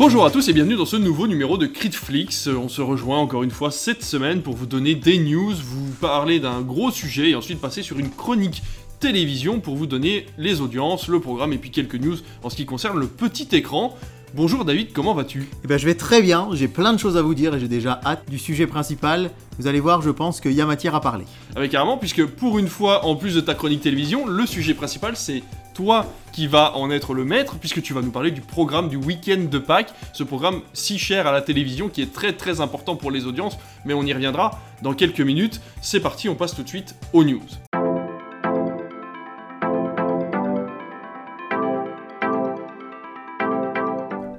Bonjour à tous et bienvenue dans ce nouveau numéro de Critflix. On se rejoint encore une fois cette semaine pour vous donner des news, vous parler d'un gros sujet et ensuite passer sur une chronique télévision pour vous donner les audiences, le programme et puis quelques news en ce qui concerne le petit écran. Bonjour David, comment vas-tu? Eh ben, je vais très bien, j'ai plein de choses à vous dire et j'ai déjà hâte du sujet principal. Vous allez voir, je pense qu'il y a matière à parler. Avec carrément, puisque pour une fois, en plus de ta chronique télévision, le sujet principal c'est toi qui va en être le maître, puisque tu vas nous parler du programme du week-end de Pâques, ce programme si cher à la télévision qui est très très important pour les audiences, mais on y reviendra dans quelques minutes. C'est parti, on passe tout de suite aux news.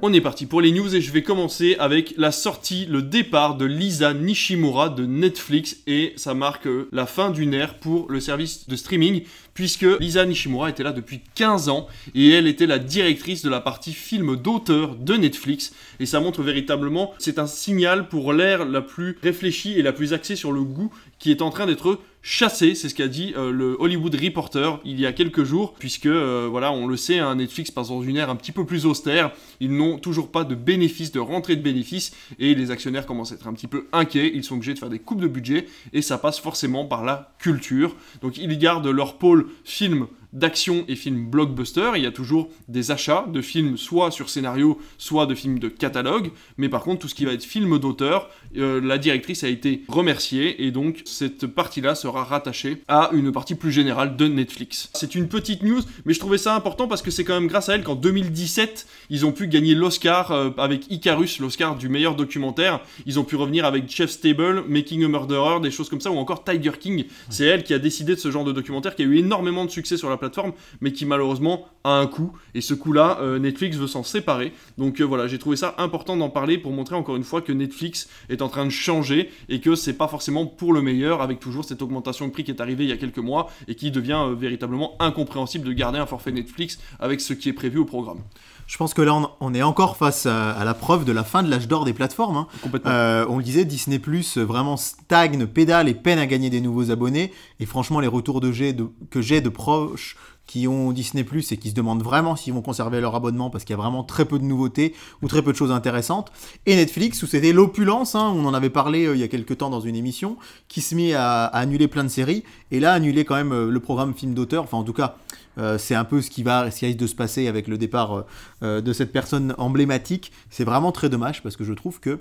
On est parti pour les news et je vais commencer avec la sortie, le départ de Lisa Nishimura de Netflix et ça marque euh, la fin d'une ère pour le service de streaming puisque Lisa Nishimura était là depuis 15 ans et elle était la directrice de la partie film d'auteur de Netflix et ça montre véritablement c'est un signal pour l'ère la plus réfléchie et la plus axée sur le goût qui est en train d'être chassé, c'est ce qu'a dit euh, le Hollywood Reporter il y a quelques jours, puisque euh, voilà, on le sait, hein, Netflix passe dans une ère un petit peu plus austère, ils n'ont toujours pas de bénéfices, de rentrée de bénéfices, et les actionnaires commencent à être un petit peu inquiets, ils sont obligés de faire des coupes de budget, et ça passe forcément par la culture. Donc ils gardent leur pôle film d'action et films blockbuster. Il y a toujours des achats de films soit sur scénario, soit de films de catalogue. Mais par contre, tout ce qui va être film d'auteur, euh, la directrice a été remerciée et donc cette partie-là sera rattachée à une partie plus générale de Netflix. C'est une petite news, mais je trouvais ça important parce que c'est quand même grâce à elle qu'en 2017, ils ont pu gagner l'Oscar euh, avec Icarus, l'Oscar du meilleur documentaire. Ils ont pu revenir avec Chef Stable, Making a Murderer, des choses comme ça, ou encore Tiger King. C'est elle qui a décidé de ce genre de documentaire qui a eu énormément de succès sur la plateforme, mais qui malheureusement a un coût. Et ce coût-là, euh, Netflix veut s'en séparer. Donc euh, voilà, j'ai trouvé ça important d'en parler pour montrer encore une fois que Netflix est en train de changer et que c'est pas forcément pour le meilleur, avec toujours cette augmentation de prix qui est arrivée il y a quelques mois et qui devient euh, véritablement incompréhensible de garder un forfait Netflix avec ce qui est prévu au programme. Je pense que là, on, est encore face à, la preuve de la fin de l'âge d'or des plateformes. Hein. on le disait, Disney Plus vraiment stagne, pédale et peine à gagner des nouveaux abonnés. Et franchement, les retours de, de que j'ai de proches qui ont Disney Plus et qui se demandent vraiment s'ils vont conserver leur abonnement parce qu'il y a vraiment très peu de nouveautés ou très peu de choses intéressantes. Et Netflix, où c'était l'opulence, hein, on en avait parlé euh, il y a quelques temps dans une émission, qui se met à, annuler plein de séries, et là annuler quand même euh, le programme film d'auteur, enfin en tout cas euh, c'est un peu ce qui va, ce qui risque de se passer avec le départ de cette personne emblématique. C'est vraiment très dommage parce que je trouve que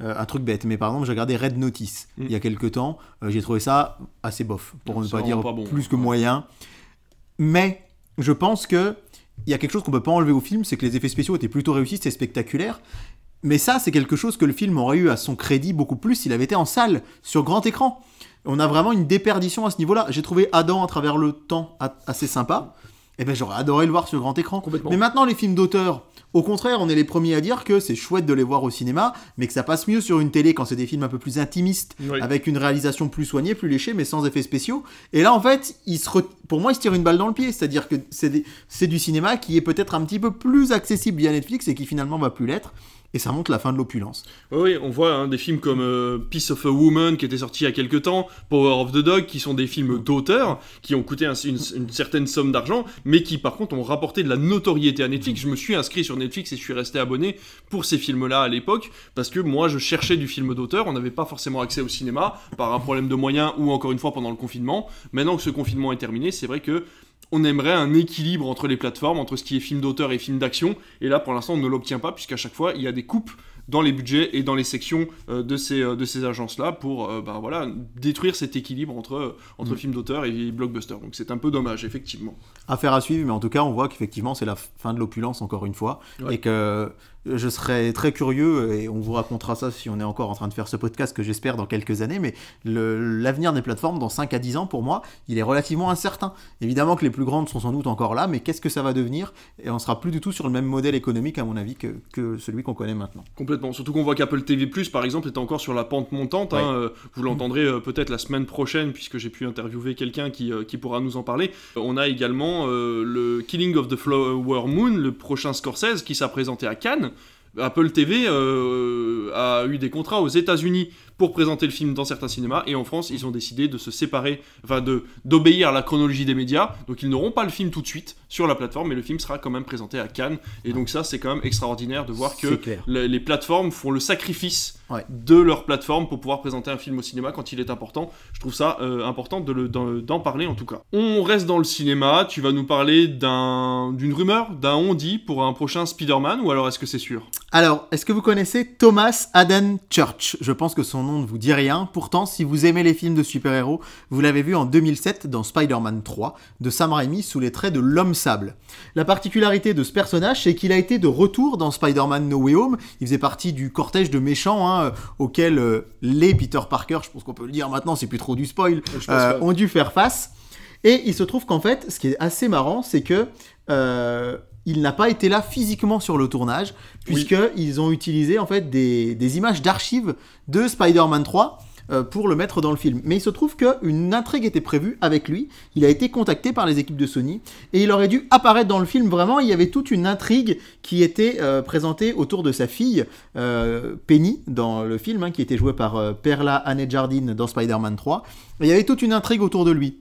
un truc bête, mais par exemple, j'ai regardé Red Notice mm. il y a quelques temps. j'ai trouvé ça assez bof, pour ne pas dire plus que moyen. Mais je pense que il y a quelque chose qu'on peut pas enlever au film, c'est que les effets spéciaux étaient plutôt réussis, c'était spectaculaire. Mais ça, c'est quelque chose que le film aurait eu à son crédit beaucoup plus s'il avait été en salle, sur grand écran. On a vraiment une déperdition à ce niveau-là. J'ai trouvé Adam à travers le temps assez sympa. Et eh ben j'aurais adoré le voir sur grand écran. Mais maintenant, les films d'auteur, au contraire, on est les premiers à dire que c'est chouette de les voir au cinéma, mais que ça passe mieux sur une télé quand c'est des films un peu plus intimistes, avec une réalisation plus soignée, plus léchée, mais sans effets spéciaux. Et là, en fait, il se pour moi, il se tire une balle dans le pied. C'est-à-dire que c'est du cinéma qui est peut-être un petit peu plus accessible via Netflix et qui finalement va plus l'être et ça montre la fin de l'opulence. Oui, on voit hein, des films comme euh, Piece of a Woman qui était sorti il y a quelques temps, Power of the Dog qui sont des films d'auteur qui ont coûté une, certaine somme d'argent, mais qui par contre ont rapporté de la notoriété à Netflix. Je me suis inscrit sur Netflix et je suis resté abonné pour ces films-là à l'époque parce que moi je cherchais du film d'auteur, on n'avait pas forcément accès au cinéma par un problème de moyens ou encore une fois pendant le confinement. Maintenant que ce confinement est terminé, c'est vrai que on aimerait un équilibre entre les plateformes, entre ce qui est film d'auteur et film d'action. Et là, pour l'instant, on ne l'obtient pas, puisqu'à chaque fois, il y a des coupes dans les budgets et dans les sections euh, de ces, euh, de ces agences-là pour euh, bah, voilà, détruire cet équilibre entre, entre mm. films d'auteur et blockbuster. Donc c'est un peu dommage, effectivement. Affaire à suivre, mais en tout cas, on voit qu'effectivement, c'est la fin de l'opulence, encore une fois, et que je serais très curieux, et on vous racontera ça si on est encore en train de faire ce podcast, que j'espère dans quelques années, mais l'avenir des plateformes dans 5 à 10 ans, pour moi, il est relativement incertain. Évidemment que les plus grandes sont sans doute encore là, mais qu'est-ce que ça va devenir? Et on sera plus du tout sur le même modèle économique, à mon avis, que, que celui qu'on connaît maintenant. Complètement. Surtout qu'on voit qu'Apple TV+, par exemple, est encore sur la pente montante. Hein, euh, vous l'entendrez euh, peut-être la semaine prochaine, puisque j'ai pu interviewer quelqu'un qui, euh, qui, pourra nous en parler. On a également le Killing of the Flower Moon, le prochain Scorsese, qui s'est présenté à Cannes. Apple TV a eu des contrats aux États-Unis pour présenter le film dans certains cinémas. Et en France, ils ont décidé de se séparer, enfin de d'obéir à la chronologie des médias. Donc ils n'auront pas le film tout de suite sur la plateforme, mais le film sera quand même présenté à Cannes. Et donc ça, c'est quand même extraordinaire de voir que les, plateformes font le sacrifice de leur plateforme pour pouvoir présenter un film au cinéma quand il est important. Je trouve ça euh, important d'en parler en tout cas. On reste dans le cinéma. Tu vas nous parler d'une rumeur, d'un on-dit pour un prochain Spider-Man ou alors est-ce que c'est sûr? Alors, est-ce que vous connaissez Thomas Haden Church? Je pense que son nom ne vous dit rien. Pourtant, si vous aimez les films de super-héros, vous l'avez vu en 2007 dans Spider-Man 3 de Sam Raimi sous les traits de l'homme sable. La particularité de ce personnage, c'est qu'il a été de retour dans Spider-Man No Way Home. Il faisait partie du cortège de méchants hein, auquel euh, les Peter Parker, je pense qu'on peut le dire maintenant, c'est plus trop du spoil, euh, ont dû faire face. Et il se trouve qu'en fait, ce qui est assez marrant, c'est que euh, il n'a pas été là physiquement sur le tournage, puisqu'ils ont utilisé en fait des, des images d'archives de Spider-Man 3 euh, pour le mettre dans le film. Mais il se trouve qu'une intrigue était prévue avec lui. Il a été contacté par les équipes de Sony et il aurait dû apparaître dans le film. Vraiment, il y avait toute une intrigue qui était euh, présentée autour de sa fille euh, Penny dans le film, hein, qui était jouée par Perla Anne Jardine dans Spider-Man 3. il y avait toute une intrigue autour de lui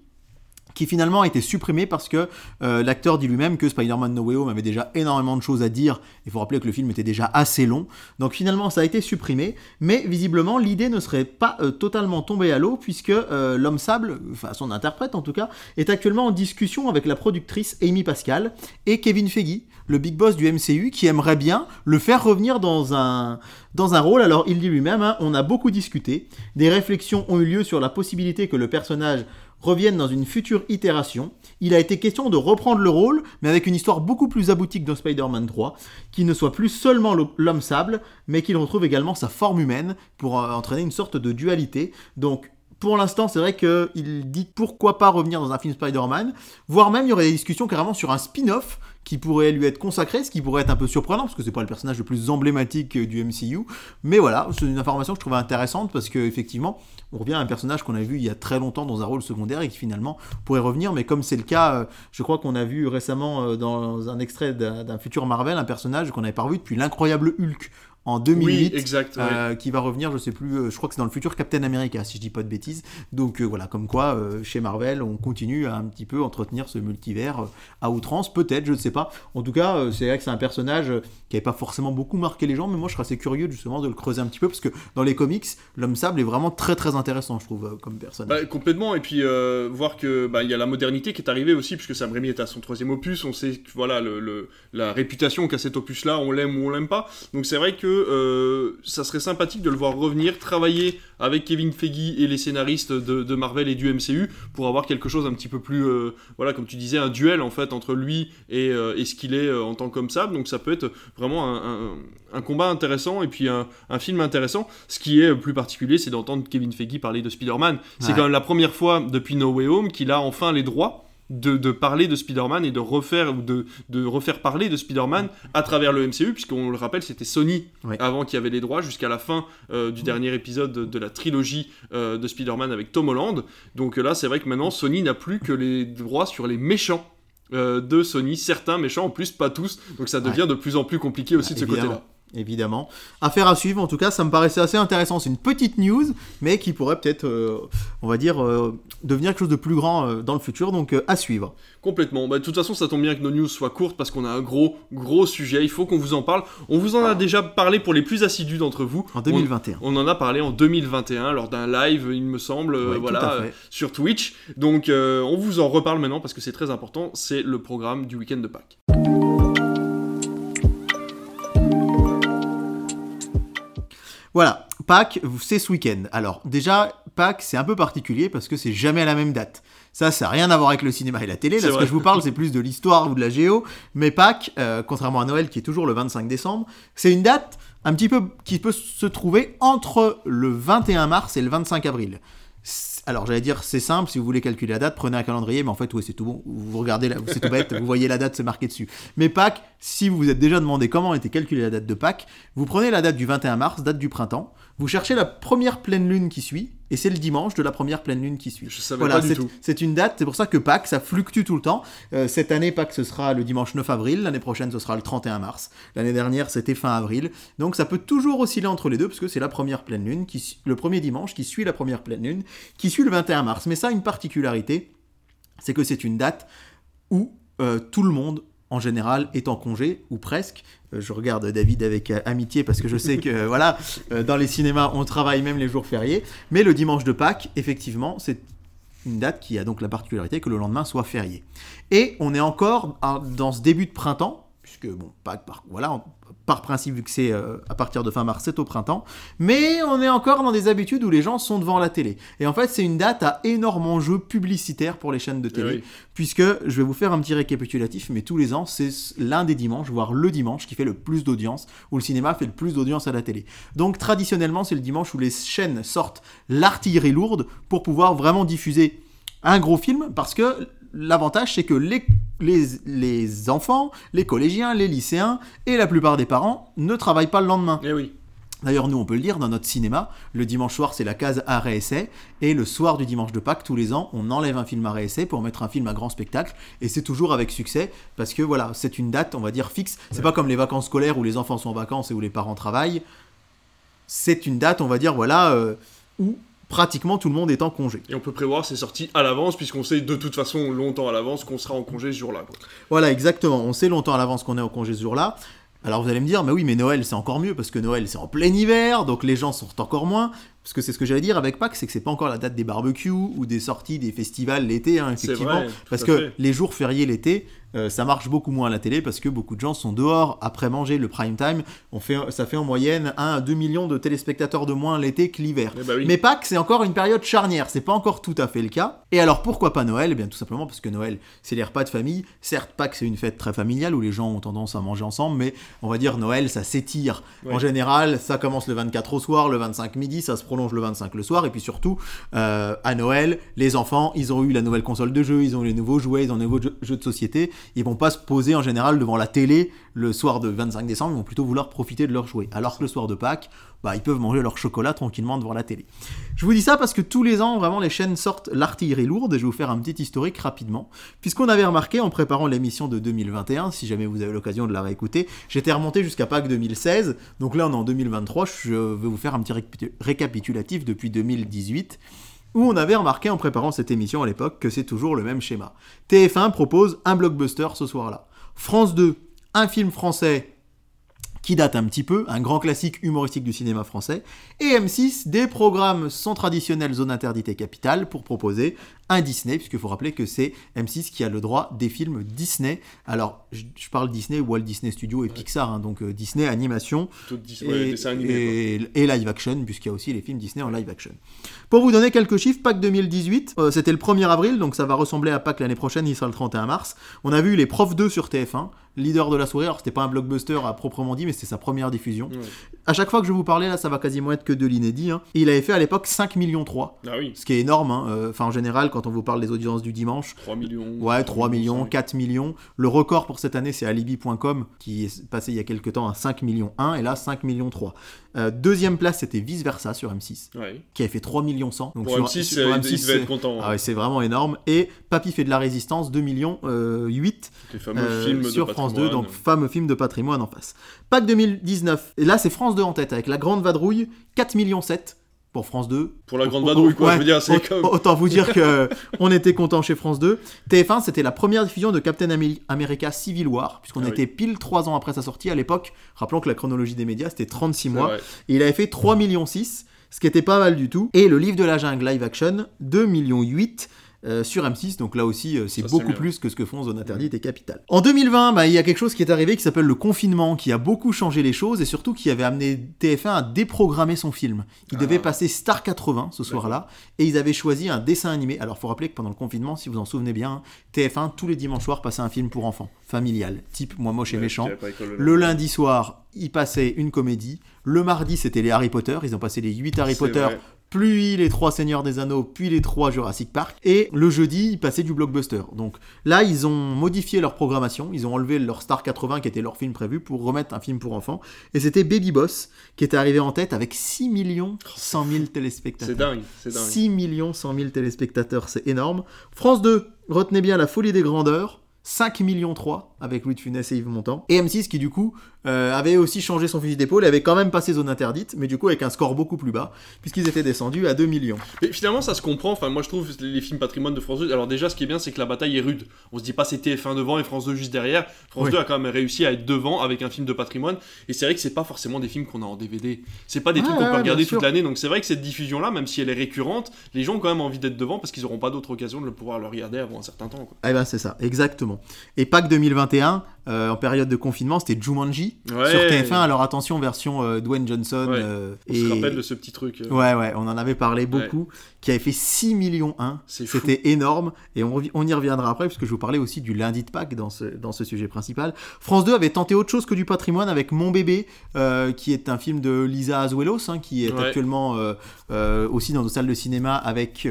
qui finalement a été supprimé parce que euh, l'acteur dit lui-même que Spider-Man No Way Home avait déjà énormément de choses à dire. Il faut rappeler que le film était déjà assez long. Donc finalement, ça a été supprimé. Mais visiblement, l'idée ne serait pas euh, totalement tombée à l'eau puisque euh, l'homme sable, enfin son interprète en tout cas, est actuellement en discussion avec la productrice Amy Pascal et Kevin Feige, le big boss du MCU, qui aimerait bien le faire revenir dans un, dans rôle. Alors il dit lui-même, hein, on a beaucoup discuté. Des réflexions ont eu lieu sur la possibilité que le personnage reviennent dans une future itération. Il a été question de reprendre le rôle, mais avec une histoire beaucoup plus aboutie que dans Spider-Man 3, qui ne soit plus seulement l'homme sable, mais qu'il retrouve également sa forme humaine pour euh, entraîner une sorte de dualité. Donc pour l'instant, c'est vrai qu'il dit pourquoi pas revenir dans un film Spider-Man, voire même il y aurait des discussions carrément sur un spin-off qui pourrait lui être consacré, ce qui pourrait être un peu surprenant, parce que c'est pas le personnage le plus emblématique du MCU. Mais voilà, c'est une information que je trouvais intéressante, parce qu'effectivement, on revient à un personnage qu'on a vu il y a très longtemps dans un rôle secondaire et qui finalement pourrait revenir. Mais comme c'est le cas, euh, je crois qu'on a vu récemment euh, dans un extrait d'un futur Marvel un personnage qu'on n'avait pas revu depuis l'incroyable Hulk en 2008, exact, euh, qui va revenir, je sais plus, euh, je crois que c'est dans le futur Captain America, si je dis pas de bêtises. Donc euh, voilà, comme quoi, chez Marvel, on continue à un petit peu entretenir ce multivers à outrance, peut-être, je ne sais pas. En tout cas, c'est vrai que c'est un personnage qui n'avait pas forcément beaucoup marqué les gens, mais moi je serais assez curieux justement de le creuser un petit peu, parce que dans les comics, l'homme sable est vraiment très très intéressant, je trouve, comme personnage. Bah, complètement, et puis voir que bah, il y a la modernité qui est arrivée aussi, puisque Sam Raimi est à son troisième opus, on sait voilà le, la réputation qu'a cet opus-là, on l'aime ou on l'aime pas. Donc c'est vrai que euh, ça serait sympathique de le voir revenir, travailler avec Kevin Feige et les scénaristes de, Marvel et du MCU pour avoir quelque chose un petit peu plus, euh, voilà, comme tu disais, un duel en fait entre lui et, euh, ce qu'il est en tant qu'homme sable. Donc ça peut être vraiment un, combat intéressant et puis un, film intéressant. Ce qui est plus particulier, c'est d'entendre Kevin Feige parler de Spider-Man. C'est quand même la première fois depuis No Way Home qu'il a enfin les droits de, parler de Spider-Man et de refaire, de, de refaire parler de Spider-Man à travers le MCU, puisqu'on le rappelle, c'était Sony avant qui avait les droits jusqu'à la fin euh, du dernier épisode de, la trilogie euh, de Spider-Man avec Tom Holland. Donc là, c'est vrai que maintenant, Sony n'a plus que les droits sur les méchants euh, de Sony, certains méchants, en plus pas tous, donc ça devient de plus en plus compliqué aussi de ce côté-là évidemment. Affaire à suivre, en tout cas, ça me paraissait assez intéressant. C'est une petite news, mais qui pourrait peut-être, euh, on va dire, euh, devenir quelque chose de plus grand euh, dans le futur, donc à suivre. Complètement. Bah, de toute façon, ça tombe bien que nos news soient courtes parce qu'on a un gros, gros sujet. Il faut qu'on vous en parle. On vous en a déjà parlé pour les plus assidus d'entre vous. En 2021. On, en a parlé en 2021 lors d'un live, il me semble, voilà, sur Twitch. Donc, on vous en reparle maintenant parce que c'est très important. C'est le programme du week-end de Pâques. Voilà, Pâques, c'est ce week-end. Alors, déjà, Pâques, c'est un peu particulier parce que c'est jamais à la même date. Ça, ça n'a rien à voir avec le cinéma et la télé. Là, ce que je vous parle, c'est plus de l'histoire ou de la géo. Mais Pâques, euh, contrairement à Noël qui est toujours le 25 décembre, c'est une date un petit peu qui peut se trouver entre le 21 mars et le 25 avril. Alors j'allais dire c'est simple, si vous voulez calculer la date, prenez un calendrier, mais en fait oui c'est tout bon, vous regardez, c'est tout bête, vous voyez la date se marquer dessus. Mais Pâques, si vous vous êtes déjà demandé comment était calculée la date de Pâques, vous prenez la date du 21 mars, date du printemps, Vous cherchez la première pleine lune qui suit, et c'est le dimanche de la première pleine lune qui suit. Je savais pas du tout. C'est une date, c'est pour ça que Pâques, ça fluctue tout le temps. Euh, cette année, Pâques, ce sera le dimanche 9 avril, l'année prochaine, ce sera le 31 mars. L'année dernière, c'était fin avril. Donc ça peut toujours osciller entre les deux, parce que c'est la première pleine lune, qui, le premier dimanche qui suit la première pleine lune, qui suit le 21 mars. Mais ça a une particularité, c'est que c'est une date où euh, tout le monde en général est en congé ou presque. Euh, je regarde David avec euh, amitié parce que je sais que voilà, dans les cinémas on travaille même les jours fériés, mais le dimanche de Pâques, effectivement, c'est une date qui a donc la particularité que le lendemain soit férié. Et on est encore dans ce début de printemps, puisque bon, Pâques, voilà, par principe, vu que c'est euh, à partir de fin mars, c'est au printemps. Mais on est encore dans des habitudes où les gens sont devant la télé. Et en fait, c'est une date à énorme enjeu publicitaire pour les chaînes de télé. Eh puisque, je vais vous faire un petit récapitulatif, mais tous les ans, c'est l'un des dimanches, voire le dimanche, qui fait le plus d'audience, où le cinéma fait le plus d'audience à la télé. Donc, traditionnellement, c'est le dimanche où les chaînes sortent l'artillerie lourde pour pouvoir vraiment diffuser un gros film, parce que l'avantage, c'est que les, les, enfants, les collégiens, les lycéens et la plupart des parents ne travaillent pas le lendemain. Eh oui. D'ailleurs, nous, on peut le dire, dans notre cinéma, le dimanche soir, c'est la case arrêt-essai, et le soir du dimanche de Pâques, tous les ans, on enlève un film arrêt-essai pour mettre un film à grand spectacle, et c'est toujours avec succès, parce que voilà, c'est une date, on va dire, fixe. C'est pas comme les vacances scolaires où les enfants sont en vacances et où les parents travaillent. C'est une date, on va dire, voilà, euh, où pratiquement tout le monde est en congé. Et on peut prévoir ses sorties à l'avance, puisqu'on sait de toute façon longtemps à l'avance qu'on sera en congé ce jour-là. Voilà, exactement. On sait longtemps à l'avance qu'on est en congé ce jour-là. Alors vous allez me dire, mais oui, mais Noël c'est encore mieux, parce que Noël c'est en plein hiver, donc les gens sortent encore moins. Parce que c'est ce que j'allais dire avec Pâques, c'est que c'est pas encore la date des barbecues ou des sorties des festivals l'été, hein, effectivement. parce que les jours fériés l'été, euh, ça marche beaucoup moins à la télé parce que beaucoup de gens sont dehors après manger le prime time. On fait, ça fait en moyenne 1 à 2 millions de téléspectateurs de moins l'été que l'hiver. Eh bah Mais Pâques, c'est encore une période charnière, c'est pas encore tout à fait le cas. Et alors pourquoi pas Noël? Eh bien tout simplement parce que Noël, c'est les repas de famille. Certes, Pâques, c'est une fête très familiale où les gens ont tendance à manger ensemble, mais on va dire Noël, ça s'étire. En général, ça commence le 24 au soir, le 25 midi, ça se prolonge le 25 le soir, et puis surtout, euh, à Noël, les enfants, ils ont eu la nouvelle console de jeu, ils ont eu les nouveaux jouets, ils ont les nouveaux jeux de société, ils vont pas se poser en général devant la télé le soir de 25 décembre, ils vont plutôt vouloir profiter de leurs jouets. Alors que le soir de Pâques, bah, ils peuvent manger leur chocolat tranquillement devant la télé. Je vous dis ça parce que tous les ans, vraiment, les chaînes sortent l'artillerie lourde, et je vais vous faire un petit historique rapidement. Puisqu'on avait remarqué en préparant l'émission de 2021, si jamais vous avez l'occasion de la réécouter, j'étais remonté jusqu'à Pâques 2016, donc là on est en 2023, je vais vous faire un petit récapitulatif depuis 2018 où on avait remarqué en préparant cette émission à l'époque que c'est toujours le même schéma. TF1 propose un blockbuster ce soir-là. France 2, un film français qui date un petit peu, un grand classique humoristique du cinéma français, et M6, des programmes sans traditionnelle zone interdite et capitale pour proposer un Disney, puisqu'il faut rappeler que c'est M6 qui a le droit des films Disney. Alors, je, parle Disney, Walt Disney Studio et Pixar, hein, donc euh, Disney animation et, et, live action, puisqu'il y a aussi les films Disney en live action. Pour vous donner quelques chiffres, Pâques 2018, euh, c'était le 1er avril, donc ça va ressembler à Pâques l'année prochaine, il sera le 31 mars. On a vu les Profs 2 sur TF1, leader de la soirée. Alors, c'était pas un blockbuster à proprement dit, mais c'était sa première diffusion. À chaque fois que je vous parlais, là, ça va quasiment être que de l'inédit. Hein. il avait fait à l'époque 5 millions 3. Ah oui. Ce qui est énorme. Hein. Euh, en général, quand on vous parle des audiences du dimanche. 3 millions. Ouais, 3 millions, 4 millions. Le record pour cette année, c'est alibi.com qui est passé il y a quelques temps à 5 millions 1 et là 5 millions 3. Euh, deuxième place, c'était Vice Versa sur M6, qui avait fait 3 millions 100. Donc pour M6, euh, M6 être content. Ah c'est vraiment énorme. Et Papy fait de la résistance, 2 millions 8 euh, sur France 2, donc fameux film de patrimoine en face. Pâques 2019, et là c'est France 2 en tête avec La Grande Vadrouille, 4 millions 7 pour France 2. Pour la grande vadrouille, quoi, je veux dire, c'est comme... Autant vous dire que on était content chez France 2. TF1, c'était la première diffusion de Captain America Civil War, puisqu'on ah était pile 3 ans après sa sortie à l'époque. Rappelons que la chronologie des médias, c'était 36 mois. Et il avait fait 3 millions 6, ce qui était pas mal du tout. Et le livre de la jungle live action, 2 millions 8. Euh, sur M6, donc là aussi euh, c'est beaucoup plus que ce que font Zone Interdite et Capital. En 2020, bah, il y a quelque chose qui est arrivé qui s'appelle le confinement, qui a beaucoup changé les choses et surtout qui avait amené TF1 à déprogrammer son film. Il devait ah. passer Star 80 ce soir-là et ils avaient choisi un dessin animé. Alors faut rappeler que pendant le confinement, si vous en souvenez bien, TF1 tous les dimanches soirs passait un film pour enfants, familial, type Moi moche et méchant. Le lundi soir, ils passaient une comédie. Le mardi, c'était les Harry Potter. Ils ont passé les 8 Harry Potter puis les trois Seigneurs des Anneaux, puis les trois Jurassic Park. Et le jeudi, ils passaient du blockbuster. Donc là, ils ont modifié leur programmation. Ils ont enlevé leur Star 80, qui était leur film prévu, pour remettre un film pour enfants. Et c'était Baby Boss, qui était arrivé en tête avec 6 millions 100 000 téléspectateurs. C'est dingue, c'est dingue. 6 millions 100 000 téléspectateurs, c'est énorme. France 2, retenez bien la folie des grandeurs. 5 millions 3 avec Louis de Funès et Yves Montand. Et M6 qui du coup euh, avait aussi changé son fusil d'épaule et avait quand même passé zone interdite, mais du coup avec un score beaucoup plus bas, puisqu'ils étaient descendus à 2 millions. Mais finalement ça se comprend, enfin moi je trouve les films patrimoine de France 2, alors déjà ce qui est bien c'est que la bataille est rude. On se dit pas c'est TF1 devant et France 2 juste derrière. France 2 a quand même réussi à être devant avec un film de patrimoine, et c'est vrai que c'est pas forcément des films qu'on a en DVD. C'est pas des trucs qu'on peut regarder toute l'année, donc c'est vrai que cette diffusion là, même si elle est récurrente, les gens ont quand même envie d'être devant parce qu'ils auront pas d'autre occasion de le pouvoir le regarder avant un certain temps. Quoi. Eh ben c'est ça, exactement. Et Pâques 2021, euh, en période de confinement, c'était Jumanji Ouais. sur TF1. Alors attention, version euh, Dwayne Johnson. Ouais. euh, On et... se rappelle de ce petit truc. euh. Ouais, ouais, on en avait parlé beaucoup, qui avait fait 6 millions 1. C'est fou. C'était énorme, et on, y reviendra après, puisque je vous parlais aussi du lundi de Pâques dans ce, dans ce sujet principal. France 2 avait tenté autre chose que du patrimoine avec Mon bébé, qui est un film de Lisa Azuelos, hein, qui est actuellement aussi dans nos salles de cinéma avec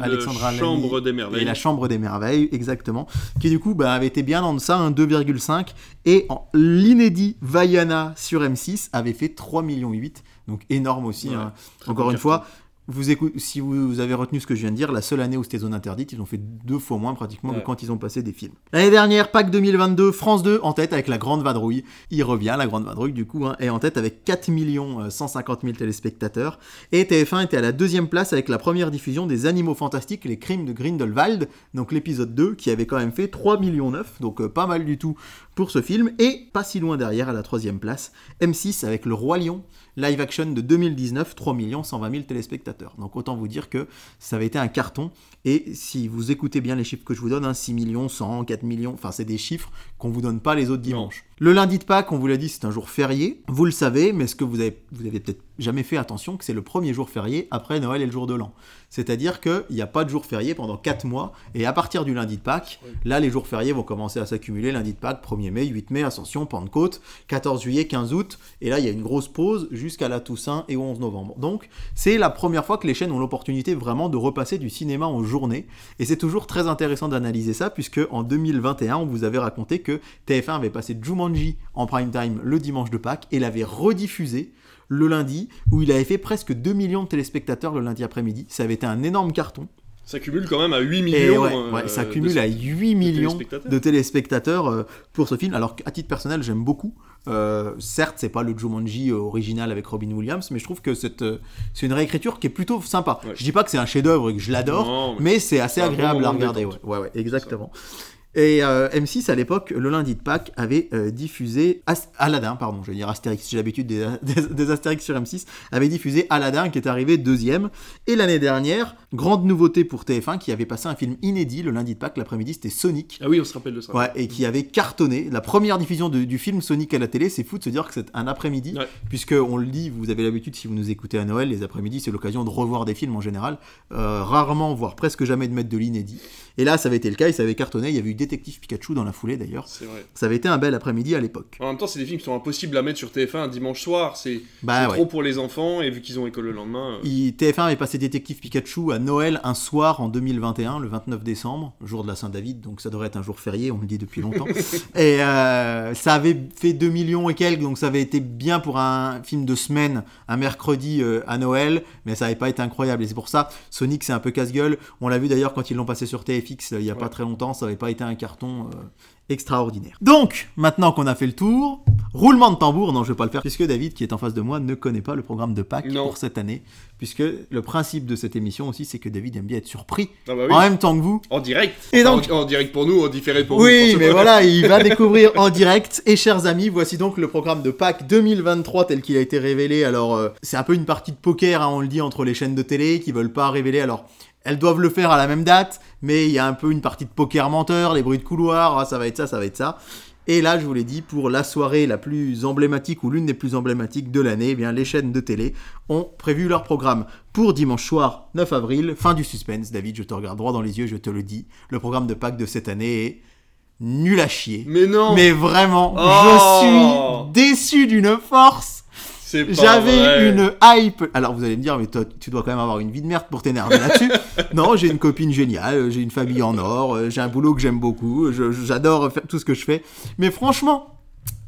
Alexandra Le Lamy Chambre des et Merveilles. La Chambre des Merveilles, exactement, qui du coup bah, avait été bien en deçà, un 2,5, et l'inédit Vaiana sur M6 avait fait 3,8 millions, donc énorme aussi. Ouais, hein. Encore une carton. fois, vous écoute, si vous avez retenu ce que je viens de dire, la seule année où c'était zone interdite, ils ont fait deux fois moins pratiquement Ouais. que quand ils ont passé des films. L'année dernière, Pâques 2022, France 2 en tête avec la Grande Vadrouille. Il revient, la Grande Vadrouille du coup, hein, est en tête avec 4 millions 150 000 téléspectateurs. Et TF1 était à la deuxième place avec la première diffusion des Animaux Fantastiques, les crimes de Grindelwald, donc l'épisode 2, qui avait quand même fait 3 millions 9, donc euh, pas mal du tout pour ce film. Et pas si loin derrière, à la troisième place, M6 avec Le Roi Lion, live action de 2019, 3 120 000 téléspectateurs. Donc autant vous dire que ça avait été un carton. Et si vous écoutez bien les chiffres que je vous donne, hein, 6 millions, 100, 4 millions, enfin c'est des chiffres qu'on vous donne pas les autres dimanches. Le lundi de Pâques, on vous l'a dit, c'est un jour férié. Vous le savez, mais est-ce que vous avez, vous avez peut-être jamais fait attention que c'est le premier jour férié après Noël et le jour de l'an? C'est-à-dire qu'il n'y a pas de jour férié pendant 4 mois. Et à partir du lundi de Pâques, là les jours fériés vont commencer à s'accumuler. Lundi de Pâques, 1er mai, 8 mai, Ascension, Pentecôte, 14 juillet, 15 août. Et là, il y a une grosse pause jusqu'à la Toussaint et au 11 novembre. Donc, c'est la première fois que les chaînes ont l'opportunité vraiment de repasser du cinéma en journée. Et c'est toujours très intéressant d'analyser ça, puisque en 2021, on vous avait raconté que TF1 avait passé Jumanji en prime time le dimanche de Pâques et l'avait rediffusé le lundi, où il avait fait presque 2 millions de téléspectateurs le lundi après-midi. Ça avait été un énorme carton. Ça cumule quand même à 8 Et millions. ouais, euh, ouais, ça de- cumule à 8 millions téléspectateurs. de téléspectateurs euh, pour ce film. Alors qu'à titre personnel, j'aime beaucoup. Euh, certes, c'est pas le Jumanji euh, original avec Robin Williams, mais je trouve que c'est une réécriture qui est plutôt sympa. Ouais. Je dis pas que c'est un chef-d'œuvre et que je l'adore, mais mais c'est assez agréable à de regarder. Ouais, ouais, exactement. Et euh, M6 à l'époque, le lundi de Pâques, avait euh, diffusé As- Aladdin, pardon, je vais dire Astérix, j'ai l'habitude des, des, des Astérix sur M6, avait diffusé Aladdin qui est arrivé deuxième. Et l'année dernière, grande nouveauté pour TF1 qui avait passé un film inédit le lundi de Pâques, l'après-midi, c'était Sonic. Ah oui, on se rappelle de ça. Ouais, et qui avait cartonné. La première diffusion de- du film Sonic à la télé, c'est fou de se dire que c'est un après-midi, Ouais. puisque on le dit, vous avez l'habitude si vous nous écoutez à Noël, les après-midi, c'est l'occasion de revoir des films en général, Euh, rarement, voire presque jamais de mettre de l'inédit. Et là, ça avait été le cas, et ça avait cartonné. Il y avait eu Détective Pikachu dans la foulée d'ailleurs. C'est vrai. Ça avait été un bel après-midi à l'époque. En même temps, c'est des films qui sont impossibles à mettre sur TF1 un dimanche soir. C'est Bah ouais. trop pour les enfants et vu qu'ils ont école le lendemain. euh, Il- TF1 avait passé Détective Pikachu à Noël un soir en 2021, le 29 décembre, jour de la Saint-David, donc ça devrait être un jour férié, on le dit depuis longtemps. et euh, ça avait fait 2 millions et quelques, donc ça avait été bien pour un film de semaine, un mercredi euh, à Noël, mais ça n'avait pas été incroyable. Et c'est pour ça, Sonic c'est un peu casse-gueule. On l'a vu d'ailleurs quand ils l'ont passé sur TFX euh, il n'y a pas très longtemps, ça n'avait pas été un carton. euh, extraordinaire. Donc, maintenant qu'on a fait le tour, roulement de tambour, non je vais pas le faire, puisque David qui est en face de moi ne connaît pas le programme de Pâques Non. pour cette année, puisque le principe de cette émission aussi c'est que David aime bien être surpris Ah bah oui. en même temps que vous. En direct. Et donc- en, en direct pour nous, en différé pour vous. Oui, pour mais voilà, il va découvrir en direct. Et chers amis, voici donc le programme de Pâques 2023 tel qu'il a été révélé. Alors, euh, c'est un peu une partie de poker, hein, on le dit, entre les chaînes de télé qui veulent pas révéler. Alors, elles doivent le faire à la même date, mais il y a un peu une partie de poker menteur, les bruits de couloir, ah, ça va être ça, ça va être ça. Et là, je vous l'ai dit, pour la soirée la plus emblématique ou l'une des plus emblématiques de l'année, eh bien les chaînes de télé ont prévu leur programme pour dimanche soir 9 avril. Fin du suspense, David, je te regarde droit dans les yeux, je te le dis. Le programme de Pâques de cette année est nul à chier. Mais non. Mais vraiment, Oh je suis déçu d'une force. J'avais une hype. Alors vous allez me dire, mais toi, tu dois quand même avoir une vie de merde pour t'énerver là-dessus. non, j'ai une copine géniale, j'ai une famille en or, j'ai un boulot que j'aime beaucoup, j'adore faire tout ce que je fais. Mais franchement,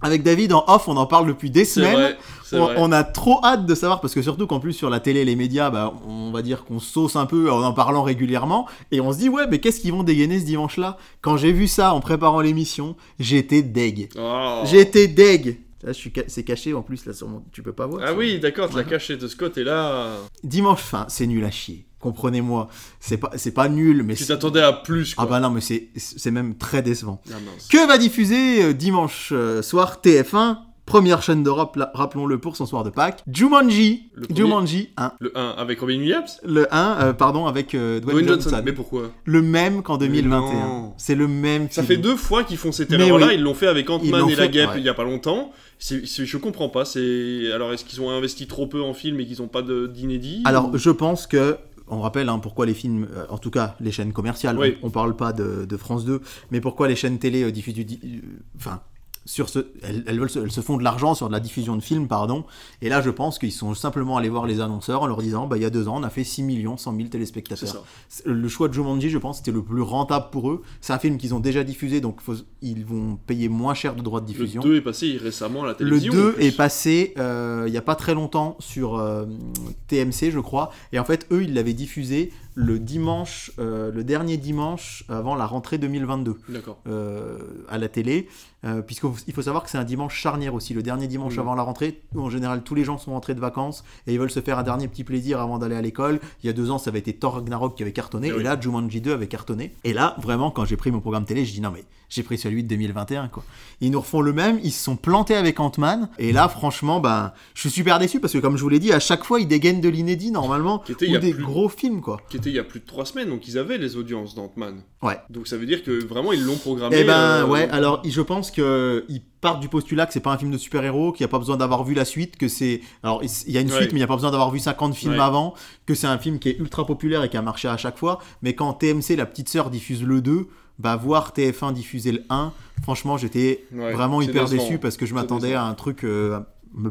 avec David en off, on en parle depuis des semaines. on, a trop hâte de savoir parce que surtout qu'en plus sur la télé, les médias, bah, on va dire qu'on sauce un peu en en parlant régulièrement et on se dit ouais mais qu'est-ce qu'ils vont dégainer ce dimanche-là? Quand j'ai vu ça en préparant l'émission, j'étais deg. Oh. J'étais deg. C'est caché en plus là, tu peux pas voir. Ah oui, d'accord, tu l'as caché de ce côté-là. Dimanche fin, c'est nul à chier comprenez-moi, c'est pas c'est pas nul, mais tu t'attendais à plus. Quoi. Ah bah non, mais c'est c'est même très décevant. Ah que va diffuser euh, dimanche euh, soir TF1 Première chaîne d'Europe, rappelons-le pour son soir de Pâques. Jumanji. Jumanji 1. Le 1 avec Robin Williams? Le 1, euh, pardon, avec Dwayne, Johnson. Mais pourquoi? Le même qu'en 2021. C'est le même Ça fait deux fois qu'ils font cette erreur-là. Ils l'ont fait avec Ant-Man et la Guêpe il y a pas longtemps. C'est, je comprends pas. C'est alors est-ce qu'ils ont investi trop peu en film et qu'ils n'ont pas d'inédit Alors je pense que on rappelle hein, pourquoi les films, euh, en tout cas les chaînes commerciales, on, ne parle pas de, France 2, mais pourquoi les chaînes télé euh, diffusent du, euh, enfin, sur ce, elles, veulent se, font de l'argent sur de la diffusion de films, pardon. Et là, je pense qu'ils sont simplement allés voir les annonceurs en leur disant, bah, il y a deux ans, on a fait 6 millions 100 000 téléspectateurs. Le choix de Jumanji, je pense, c'était le plus rentable pour eux. C'est un film qu'ils ont déjà diffusé, donc ils vont payer moins cher de droits de diffusion. Le 2 est passé récemment à la télévision. Le 2 est passé euh, il n'y a pas très longtemps sur euh, TMC, je crois. Et en fait, eux, ils l'avaient diffusé le dimanche, euh, le dernier dimanche avant la rentrée 2022 euh, à la télé, euh, puisqu'il faut savoir que c'est un dimanche charnière aussi, le dernier dimanche avant la rentrée, où en général tous les gens sont rentrés de vacances et ils veulent se faire un dernier petit plaisir avant d'aller à l'école. Il y a deux ans, ça avait été Thor Ragnarok qui avait cartonné, eh et, là, Jumanji 2 avait cartonné. Et là, vraiment, quand j'ai pris mon programme télé, je dis non mais j'ai pris celui de 2021 quoi. Ils nous refont le même, ils se sont plantés avec Ant-Man, et là, franchement, ben, je suis super déçu parce que comme je vous l'ai dit, à chaque fois, ils dégainent de l'inédit normalement, ou des gros films quoi il y a plus de trois semaines, donc ils avaient les audiences d'Ant-Man. Ouais. Donc ça veut dire que vraiment ils l'ont programmé. Eh ben euh, ouais, alors je pense qu'ils partent du postulat que c'est pas un film de super-héros, qu'il n'y a pas besoin d'avoir vu la suite, que c'est. Alors il y a une suite, mais il n'y a pas besoin d'avoir vu 50 films avant, que c'est un film qui est ultra populaire et qui a marché à chaque fois. Mais quand TMC, la petite sœur, diffuse le 2, bah voir TF1 diffuser le 1, franchement j'étais vraiment hyper déçu parce que je m'attendais à un truc euh,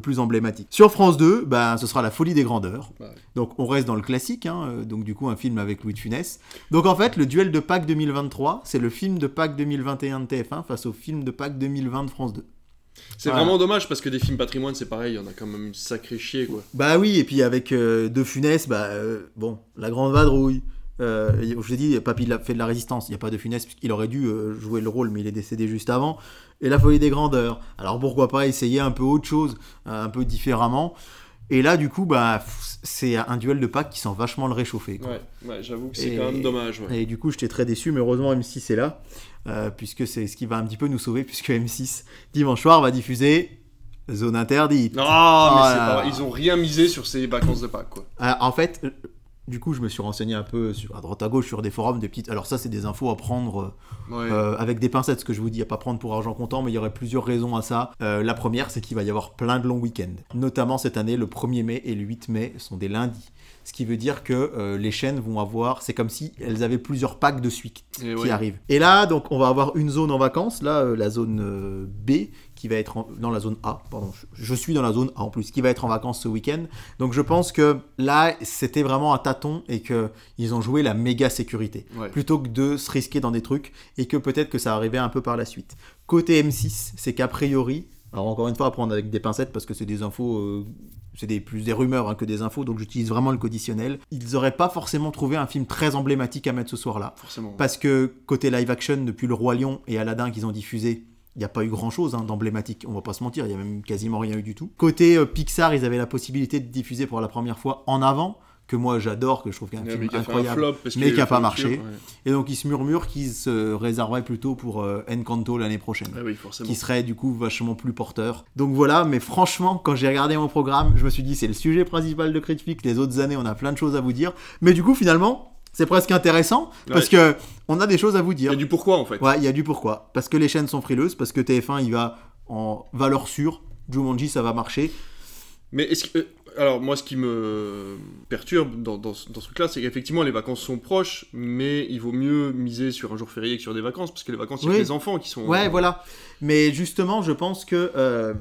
plus emblématique. Sur France 2, ben, ce sera La Folie des Grandeurs. Donc on reste dans le classique, hein, euh, donc du coup un film avec Louis de Funès. Donc en fait, le duel de Pâques 2023, c'est le film de Pâques 2021 de TF1 face au film de Pâques 2020 de France 2. C'est vraiment dommage parce que des films patrimoine, c'est pareil, il y en a quand même une sacrée chier quoi. Bah oui, et puis avec euh, De Funès, bah euh, bon, La Grande Vadrouille. Je vous ai dit, Papy fait de la résistance. Il n'y a pas de Funès puisqu'il aurait dû jouer le rôle, mais il est décédé juste avant et la folie des grandeurs. Alors pourquoi pas essayer un peu autre chose, euh, un peu différemment. Et là, du coup, bah, c'est un duel de Pâques qui sent vachement le réchauffer. Ouais, j'avoue que c'est quand même dommage. Et du coup, j'étais très déçu, mais heureusement, M6 est là, euh, puisque c'est ce qui va un petit peu nous sauver, puisque M6, dimanche soir, va diffuser Zone Interdite. Non, mais ah ils ont rien misé sur ces vacances de Pâques, quoi. Euh, en fait, du coup, je me suis renseigné un peu sur, à droite à gauche sur des forums, des petites. Alors ça, c'est des infos à prendre euh, avec des pincettes, ce que je vous dis, à pas prendre pour argent comptant, mais il y aurait plusieurs raisons à ça. Euh, la première, c'est qu'il va y avoir plein de longs week-ends. Notamment cette année, le 1er mai et le 8 mai sont des lundis. Ce qui veut dire que euh, les chaînes vont avoir, c'est comme si elles avaient plusieurs packs de suite qui arrivent. Et là, donc, on va avoir une zone en vacances, là, la zone B, qui va être dans la zone A, pardon, je, suis dans la zone A en plus, qui va être en vacances ce week-end. Donc je pense que là, c'était vraiment un tâton et qu'ils ont joué la méga sécurité, plutôt que de se risquer dans des trucs et que peut-être que ça arrivait un peu par la suite. Côté M6, c'est qu'a priori, alors encore une fois à prendre avec des pincettes parce que c'est des infos, euh, c'est des, plus des rumeurs hein, que des infos, donc j'utilise vraiment le conditionnel. Ils n'auraient pas forcément trouvé un film très emblématique à mettre ce soir-là. Parce que côté live action, depuis Le Roi Lion et Aladdin qu'ils ont diffusé, il n'y a pas eu grand chose hein, d'emblématique, on va pas se mentir, il y a même quasiment rien eu du tout. Côté euh, Pixar, ils avaient la possibilité de diffuser pour la première fois en avant, que moi j'adore, que je trouve qu'un film incroyable, mais qui n'a pas marché. Et donc il se murmure qu'ils se réserveraient plutôt pour euh, Encanto l'année prochaine, ah qui serait du coup vachement plus porteur. Donc voilà, mais franchement, quand j'ai regardé mon programme, je me suis dit c'est le sujet principal de Critique. Les autres années, on a plein de choses à vous dire, mais du coup finalement, c'est presque intéressant parce que on a des choses à vous dire. Il y a du pourquoi en fait. Ouais, il y a du pourquoi. Parce que les chaînes sont frileuses, parce que TF1 il va en valeur sûre. Jumanji ça va marcher. Mais est-ce que. Euh, alors, moi, ce qui me perturbe dans, dans, ce truc-là, c'est qu'effectivement, les vacances sont proches, mais il vaut mieux miser sur un jour férié que sur des vacances, parce que les vacances, il y a des enfants qui sont. Ouais, voilà. Mais justement, je pense que euh,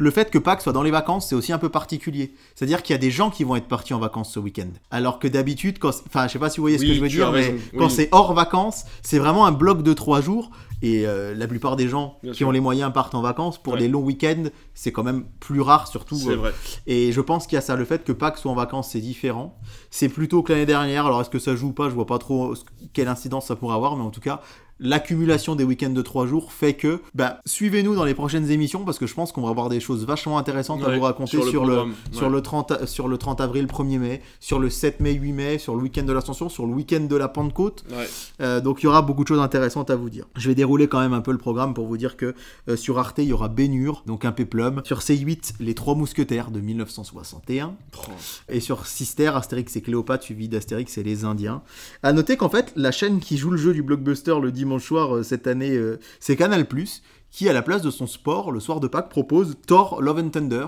le fait que Pâques soit dans les vacances, c'est aussi un peu particulier. C'est-à-dire qu'il y a des gens qui vont être partis en vacances ce week-end. Alors que d'habitude, quand... enfin, je sais pas si vous voyez ce que je veux dire, mais quand c'est hors vacances, c'est vraiment un bloc de trois jours. Et euh, la plupart des gens qui ont les moyens partent en vacances. Pour les longs week-ends, c'est quand même plus rare, surtout. C'est euh, vrai. Et je pense qu'il y a ça. Le fait que Pâques soit en vacances, c'est différent. C'est plutôt que l'année dernière. Alors, est-ce que ça joue ou pas? Je vois pas trop quelle incidence ça pourrait avoir. Mais en tout cas, l'accumulation des week-ends de 3 jours fait que bah, suivez-nous dans les prochaines émissions parce que je pense qu'on va avoir des choses vachement intéressantes à vous raconter sur, le, sur, le, 30, sur le 30 avril 1er mai, sur le 7 mai 8 mai, sur le week-end de l'Ascension, sur le week-end de la Pentecôte. Euh, donc il y aura beaucoup de choses intéressantes à vous dire. Je vais dérouler quand même un peu le programme pour vous dire que euh, sur Arte il y aura Bénur, donc un péplum. Sur C8 les Trois Mousquetaires de 1961. Et sur Sister, Astérix et Cléopâtre suivi d'Astérix et les Indiens. À noter qu'en fait la chaîne qui joue le jeu du blockbuster le dimanche dimanche euh, cette année, euh, c'est Canal+, qui, à la place de son sport, le soir de Pâques, propose Thor Love and Thunder.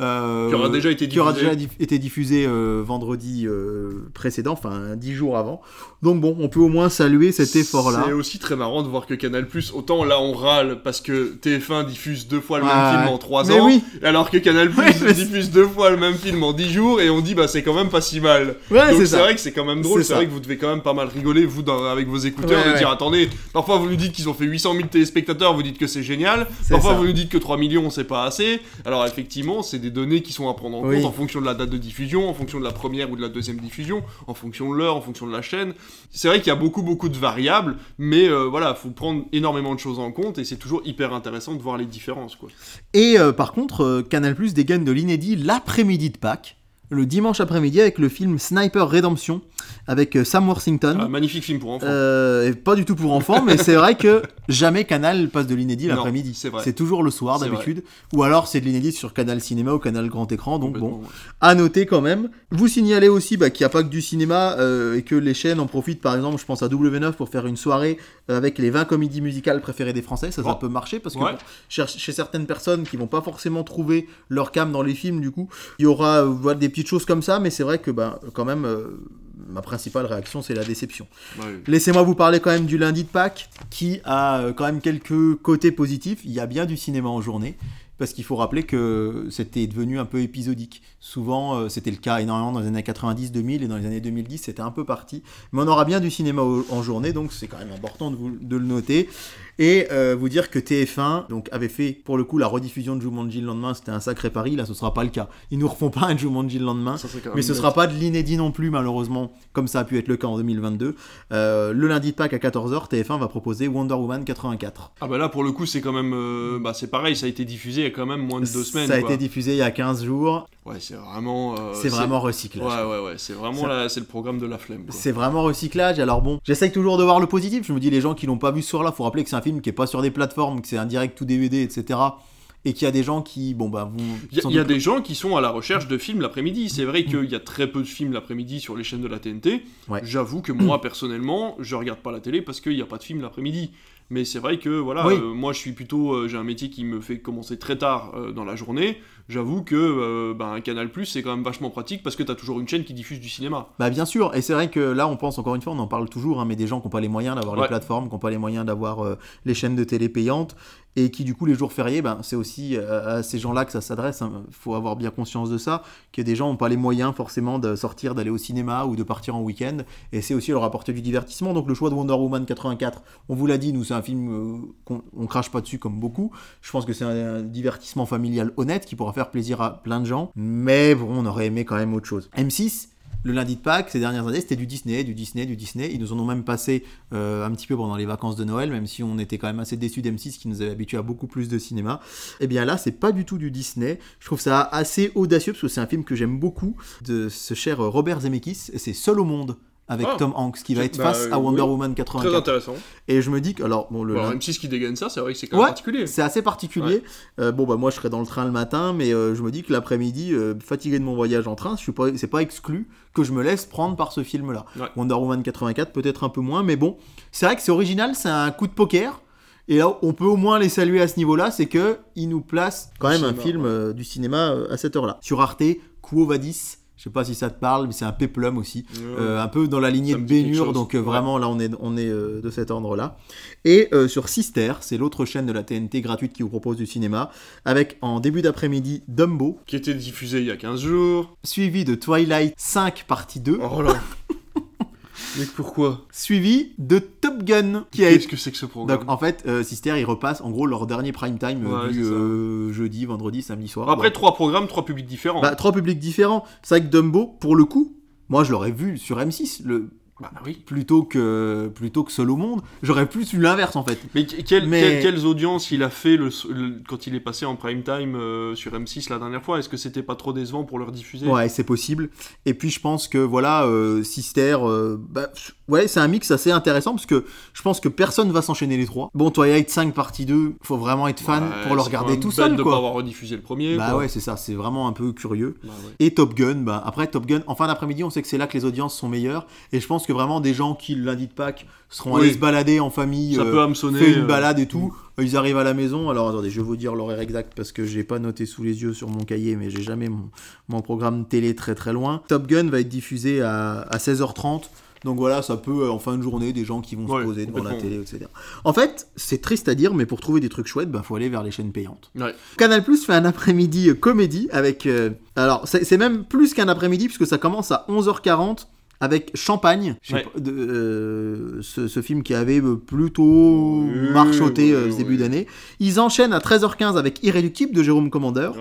Euh, qui aura déjà été diffusé, qui aura déjà été diffusé vendredi précédent, enfin dix jours avant. Donc bon, on peut au moins saluer cet effort-là. C'est aussi très marrant de voir que Canal+, autant là on râle parce que TF1 diffuse deux fois le même film en trois ans, oui. alors que Canal+, diffuse deux fois le même film en dix jours, et on dit bah c'est quand même pas si mal. Ouais, Donc c'est vrai que c'est quand même drôle, c'est vrai que vous devez quand même pas mal rigoler, vous, avec vos écouteurs, de dire attendez, parfois vous nous dites qu'ils ont fait 800 000 téléspectateurs, vous dites que c'est génial, parfois vous nous dites que 3 millions c'est pas assez, alors effectivement c'est des données qui sont à prendre en compte en fonction de la date de diffusion, en fonction de la première ou de la deuxième diffusion, en fonction de l'heure, en fonction de la chaîne. C'est vrai qu'il y a beaucoup beaucoup de variables, mais euh, voilà, faut prendre énormément de choses en compte et c'est toujours hyper intéressant de voir les différences. Quoi. Et euh, par contre, euh, Canal Plus dégaine de l'inédit l'après-midi de Pâques le dimanche après-midi avec le film Sniper Redemption avec euh, Sam Worthington. Un magnifique film pour enfants. Euh, pas du tout pour enfants, mais c'est vrai que jamais Canal passe de l'inédit l'après-midi. C'est toujours le soir d'habitude. Ou alors c'est de l'inédit sur Canal Cinéma ou Canal Grand Écran. Donc bon, à noter quand même. Vous signalez aussi bah, qu'il n'y a pas que du cinéma euh, et que les chaînes en profitent. Par exemple, je pense à W9 pour faire une soirée avec les 20 comédies musicales préférées des Français. Ça, ça peut marcher parce que chez, certaines personnes qui vont pas forcément trouver leur cam dans les films, du coup, il y aura des petits choses comme ça, mais c'est vrai que bah, quand même, euh, ma principale réaction, c'est la déception. Laissez-moi vous parler quand même du lundi de Pâques, qui a euh, quand même quelques côtés positifs. Il y a bien du cinéma en journée parce qu'il faut rappeler que c'était devenu un peu épisodique. Souvent, euh, c'était le cas énormément dans les années 90, 2000 et dans les années 2010, c'était un peu parti. Mais on aura bien du cinéma en journée, donc c'est quand même important de, vous, de le noter. Et euh, vous dire que TF1 donc, avait fait pour le coup la rediffusion de Jumanji le lendemain, c'était un sacré pari, là ce sera pas le cas. Ils nous refont pas un Jumanji le lendemain, mais ce sera pas de l'inédit non plus malheureusement, comme ça a pu être le cas en 2022. Euh, le lundi de Pâques à 14h, TF1 va proposer Wonder Woman 84. Ah bah là pour le coup c'est quand même, euh, bah c'est pareil, ça a été diffusé il y a quand même moins de deux semaines. Ça a été diffusé il y a 15 jours. Ouais c'est vraiment... c'est vraiment recyclage. Ouais ouais ouais, c'est vraiment c'est le programme de la flemme. C'est vraiment recyclage, alors bon, j'essaye toujours de voir le positif, je me dis les gens qui l'ont pas vu ce soir-là, faut rappeler que c'est un film qui est pas sur des plateformes que c'est un direct ou DVD, etc. Et qu'il y a des gens qui, bon bah, Il y a, des gens qui sont à la recherche de films l'après-midi. C'est vrai qu'il y a très peu de films l'après-midi sur les chaînes de la TNT. J'avoue que moi, personnellement, je regarde pas la télé parce qu'il n'y a pas de film l'après-midi. Mais c'est vrai que voilà, euh, moi je suis plutôt, euh, j'ai un métier qui me fait commencer très tard euh, dans la journée. J'avoue que ben, Canal Plus c'est quand même vachement pratique parce que tu as toujours une chaîne qui diffuse du cinéma. Bah bien sûr, et c'est vrai que là on pense encore une fois, on en parle toujours, hein, mais des gens qui n'ont pas les moyens d'avoir les plateformes, qui n'ont pas les moyens d'avoir les chaînes de télé payantes, et qui du coup les jours fériés, ben, c'est aussi à ces gens-là que ça s'adresse. Il hein. faut avoir bien conscience de ça, que des gens n'ont pas les moyens forcément de sortir, d'aller au cinéma ou de partir en week-end, et c'est aussi leur apporter du divertissement. Donc le choix de Wonder Woman 84, on vous l'a dit, nous c'est un film euh, qu'on on crache pas dessus comme beaucoup. Je pense que c'est un, divertissement familial honnête qui pourra faire plaisir à plein de gens. Mais bon, on aurait aimé quand même autre chose. M6, le lundi de Pâques, ces dernières années, c'était du Disney, du Disney, du Disney. Ils nous en ont même passé euh, un petit peu pendant les vacances de Noël, même si on était quand même assez déçus d'M6 qui nous avait habitués à beaucoup plus de cinéma. Et eh bien là, c'est pas du tout du Disney. Je trouve ça assez audacieux parce que c'est un film que j'aime beaucoup de ce cher Robert Zemeckis. C'est Seul au monde avec ah. Tom Hanks qui va être face bah, à Wonder Woman 84. Très intéressant. Et je me dis que alors bon le si ce qui dégaine ça, c'est vrai que c'est quand même particulier. C'est assez particulier. Euh, bon bah moi je serai dans le train le matin, mais euh, je me dis que l'après-midi, euh, fatigué de mon voyage en train, je suis pas, c'est pas exclu que je me laisse prendre par ce film-là. Wonder Woman 84 peut-être un peu moins, mais bon, c'est vrai que c'est original, c'est un coup de poker. Et là, on peut au moins les saluer à ce niveau-là, c'est que ils nous placent quand même un film du cinéma à cette heure-là. Sur Arte, Quo Vadis, Je sais pas si ça te parle, mais c'est un péplum aussi. un peu dans la lignée de Bénure, donc vraiment là on est, on est de cet ordre-là. Et sur Sister, c'est l'autre chaîne de la TNT gratuite qui vous propose du cinéma, avec en début d'après-midi Dumbo. Qui était diffusé il y a 15 jours. Suivi de Twilight 5 partie 2. Oh là Mais pourquoi Suivi de Top Gun. Qu'est-ce que c'est que ce programme Donc en fait, euh, Sister, ils repassent en gros leur dernier prime time euh, du euh, jeudi, vendredi, samedi soir. Après, trois programmes, trois publics différents. Bah, trois publics différents. C'est vrai que Dumbo, pour le coup, moi je l'aurais vu sur M6. Le, bah oui. Plutôt que, plutôt que Seul au monde. J'aurais plus eu l'inverse en fait. Mais, quelles audiences il a fait le, quand il est passé en prime time euh, sur M6 la dernière fois? Est-ce que c'était pas trop décevant pour leur diffuser Ouais, c'est possible. Et puis je pense que voilà, euh, Sister, euh, bah, ouais, c'est un mix assez intéressant parce que je pense que personne va s'enchaîner les trois. Bon, Twilight 5 partie 2, faut vraiment être fan pour le regarder tout seul. de quoi. pas avoir rediffusé le premier. Bah ouais, c'est ça, c'est vraiment un peu curieux. Bah Et Top Gun, bah après Top Gun, en fin d'après-midi, on sait que c'est là que les audiences sont meilleures. Et je pense que vraiment des gens qui lundi de Pâques seront allés se balader en famille, ça peut hameçonner, fait une euh, balade et tout. Mm. Ils arrivent à la maison. Alors attendez, je vais vous dire l'horaire exact parce que j'ai pas noté sous les yeux sur mon cahier, mais j'ai jamais mon, mon, programme télé très très loin. Top Gun va être diffusé à, à 16h30. Donc voilà, ça peut, euh, en fin de journée, des gens qui vont se poser devant la télé, etc. En fait, c'est triste à dire, mais pour trouver des trucs chouettes, il bah, faut aller vers les chaînes payantes. Canal Plus fait un après-midi euh, comédie avec. alors, c'est même plus qu'un après-midi, puisque ça commence à 11h40 avec Champagne, euh, ce, film qui avait euh, plutôt marchoté euh, ce début d'année. Ils enchaînent à 13h15 avec Irréductible de Jérôme Commandeur.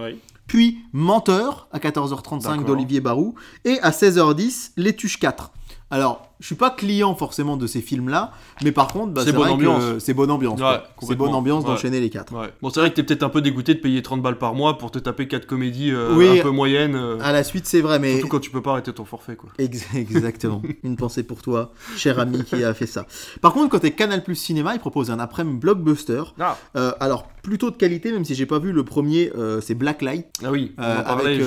Puis Menteur à 14h35 d'Olivier Barou. Et à 16h10, Les Tuches 4. Alors, je suis pas client forcément de ces films-là, mais par contre, bah, c'est bonne, ambiance. C'est bonne ambiance. c'est bonne ambiance d'enchaîner les quatre. Bon, c'est vrai que t'es peut-être un peu dégoûté de payer 30 balles par mois pour te taper quatre comédies euh, un peu moyennes. Euh. à la suite, c'est vrai, mais. Surtout quand tu peux pas arrêter ton forfait, quoi. exactement. Une pensée pour toi, cher ami qui a fait ça. Par contre, côté Canal Plus Cinéma, il propose un après-midi blockbuster. Ah. Euh, alors, plutôt de qualité, même si j'ai pas vu le premier, c'est Blacklight. Ah oui, avec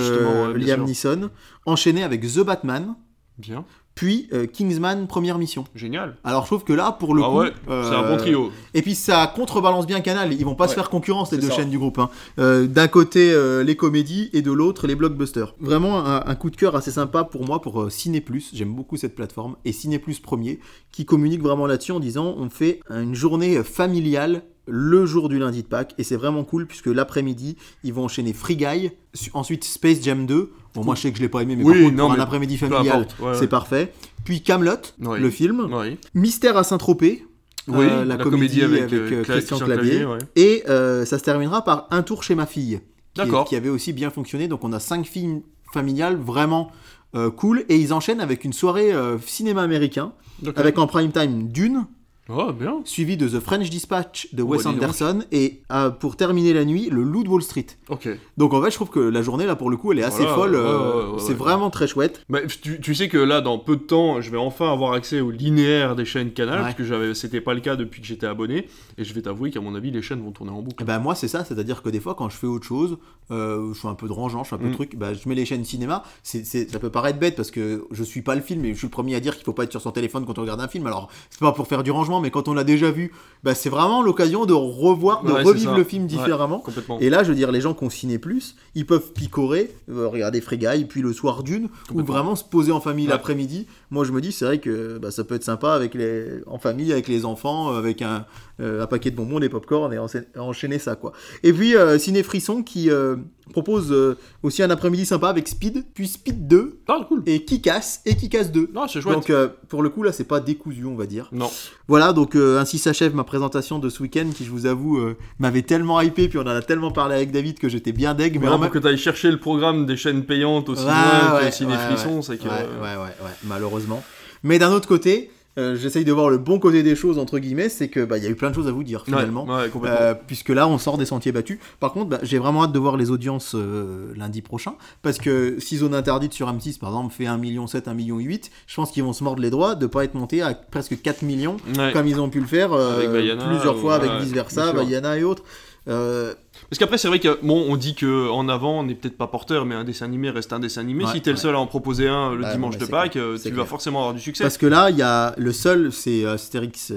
Liam Neeson, enchaîné avec The Batman. Bien puis euh, Kingsman première mission. Génial. Alors je trouve que là pour le ah coup, c'est un bon trio. Et puis ça contrebalance bien Canal. Ils vont pas se faire concurrence les deux chaînes du groupe. Hein. Euh, d'un côté euh, les comédies et de l'autre les blockbusters. Vraiment un, coup de cœur assez sympa pour moi pour Ciné Plus. J'aime beaucoup cette plateforme et Ciné Plus premier qui communique vraiment là-dessus en disant on fait une journée familiale le jour du lundi de Pâques et c'est vraiment cool puisque l'après-midi ils vont enchaîner Free Guy, ensuite Space Jam 2. Bon moi je sais que je l'ai pas aimé mais par contre, pour un après-midi familial c'est parfait. Puis Camelot, le film, Mystère à Saint-Tropez. Euh, la, comédie, avec, euh, euh, Christian, Clavier. Et ça se terminera par Un tour chez ma fille, qui, qui, avait aussi bien fonctionné. Donc on a cinq films familiales vraiment cool. Et ils enchaînent avec une soirée cinéma américain, avec en prime time Dune, Oh, bien. Suivi de The French Dispatch de Wes Anderson et euh, pour terminer la nuit, le Loup de Wall Street. Ok. Donc en fait, je trouve que la journée là pour le coup, elle est assez folle. Euh, c'est vraiment très chouette. Mais tu, sais que là, dans peu de temps, je vais enfin avoir accès au linéaire des chaînes Canal parce que j'avais, c'était pas le cas depuis que j'étais abonné. Et je vais t'avouer qu'à mon avis, les chaînes vont tourner en boucle. Eh ben moi, c'est ça, c'est-à-dire que des fois, quand je fais autre chose, euh, je suis un peu rangeant, je fais un peu de mm. truc, bah, je mets les chaînes cinéma. C'est, ça peut paraître bête parce que je suis pas le film, et je suis le premier à dire qu'il faut pas être sur son téléphone quand on regarde un film. Alors c'est pas pour faire du rangement, mais quand on l'a déjà vu, bah, c'est vraiment l'occasion de revoir, de revivre le film différemment. et là, je veux dire, les gens qui ont ciné plus, ils peuvent picorer, euh, regarder Frégaille, puis le soir d'une, ou vraiment se poser en famille l'après-midi. Moi, je me dis, c'est vrai que bah, ça peut être sympa avec les, en famille, avec les enfants, avec un, euh, un paquet de bonbons, des pop-corn et enchaîner ça, quoi. Et puis, euh, Ciné Frisson qui propose aussi un après-midi sympa avec Speed, puis Speed 2, ah, cool. et Kikas, et Kikas 2. Ah, c'est chouette. Donc, pour le coup, là, c'est pas décousu, on va dire. Non. Voilà, donc ainsi s'achève ma présentation de ce week-end qui, je vous avoue, m'avait tellement hypé, puis on en a tellement parlé avec David que j'étais bien deg. Mais en que tu ailles chercher le programme des chaînes payantes aussi loin que Ciné Frisson, c'est que. Ouais, ouais, ouais, malheureusement. Mais d'un autre côté, euh, j'essaye de voir le bon côté des choses entre guillemets, c'est que bah il y a eu plein de choses à vous dire finalement, euh, puisque là on sort des sentiers battus. Par contre, bah, j'ai vraiment hâte de voir les audiences euh, lundi prochain, parce que si zone interdite sur M6 par exemple fait 1 million 7, 1 million 8, je pense qu'ils vont se mordre les doigts de pas être montés à presque 4 millions comme ils ont pu le faire plusieurs fois avec vice versa, Vaiana et autres. Euh, Parce qu'après, c'est vrai que bon, on dit que en avant, on n'est peut-être pas porteur, mais un dessin animé reste un dessin animé. Ouais, si t'es le seul à en proposer un le Bah, dimanche de Pâques, clair, euh, tu vas clair. forcément avoir du succès. Parce que là, il y a le seul, c'est euh, Astérix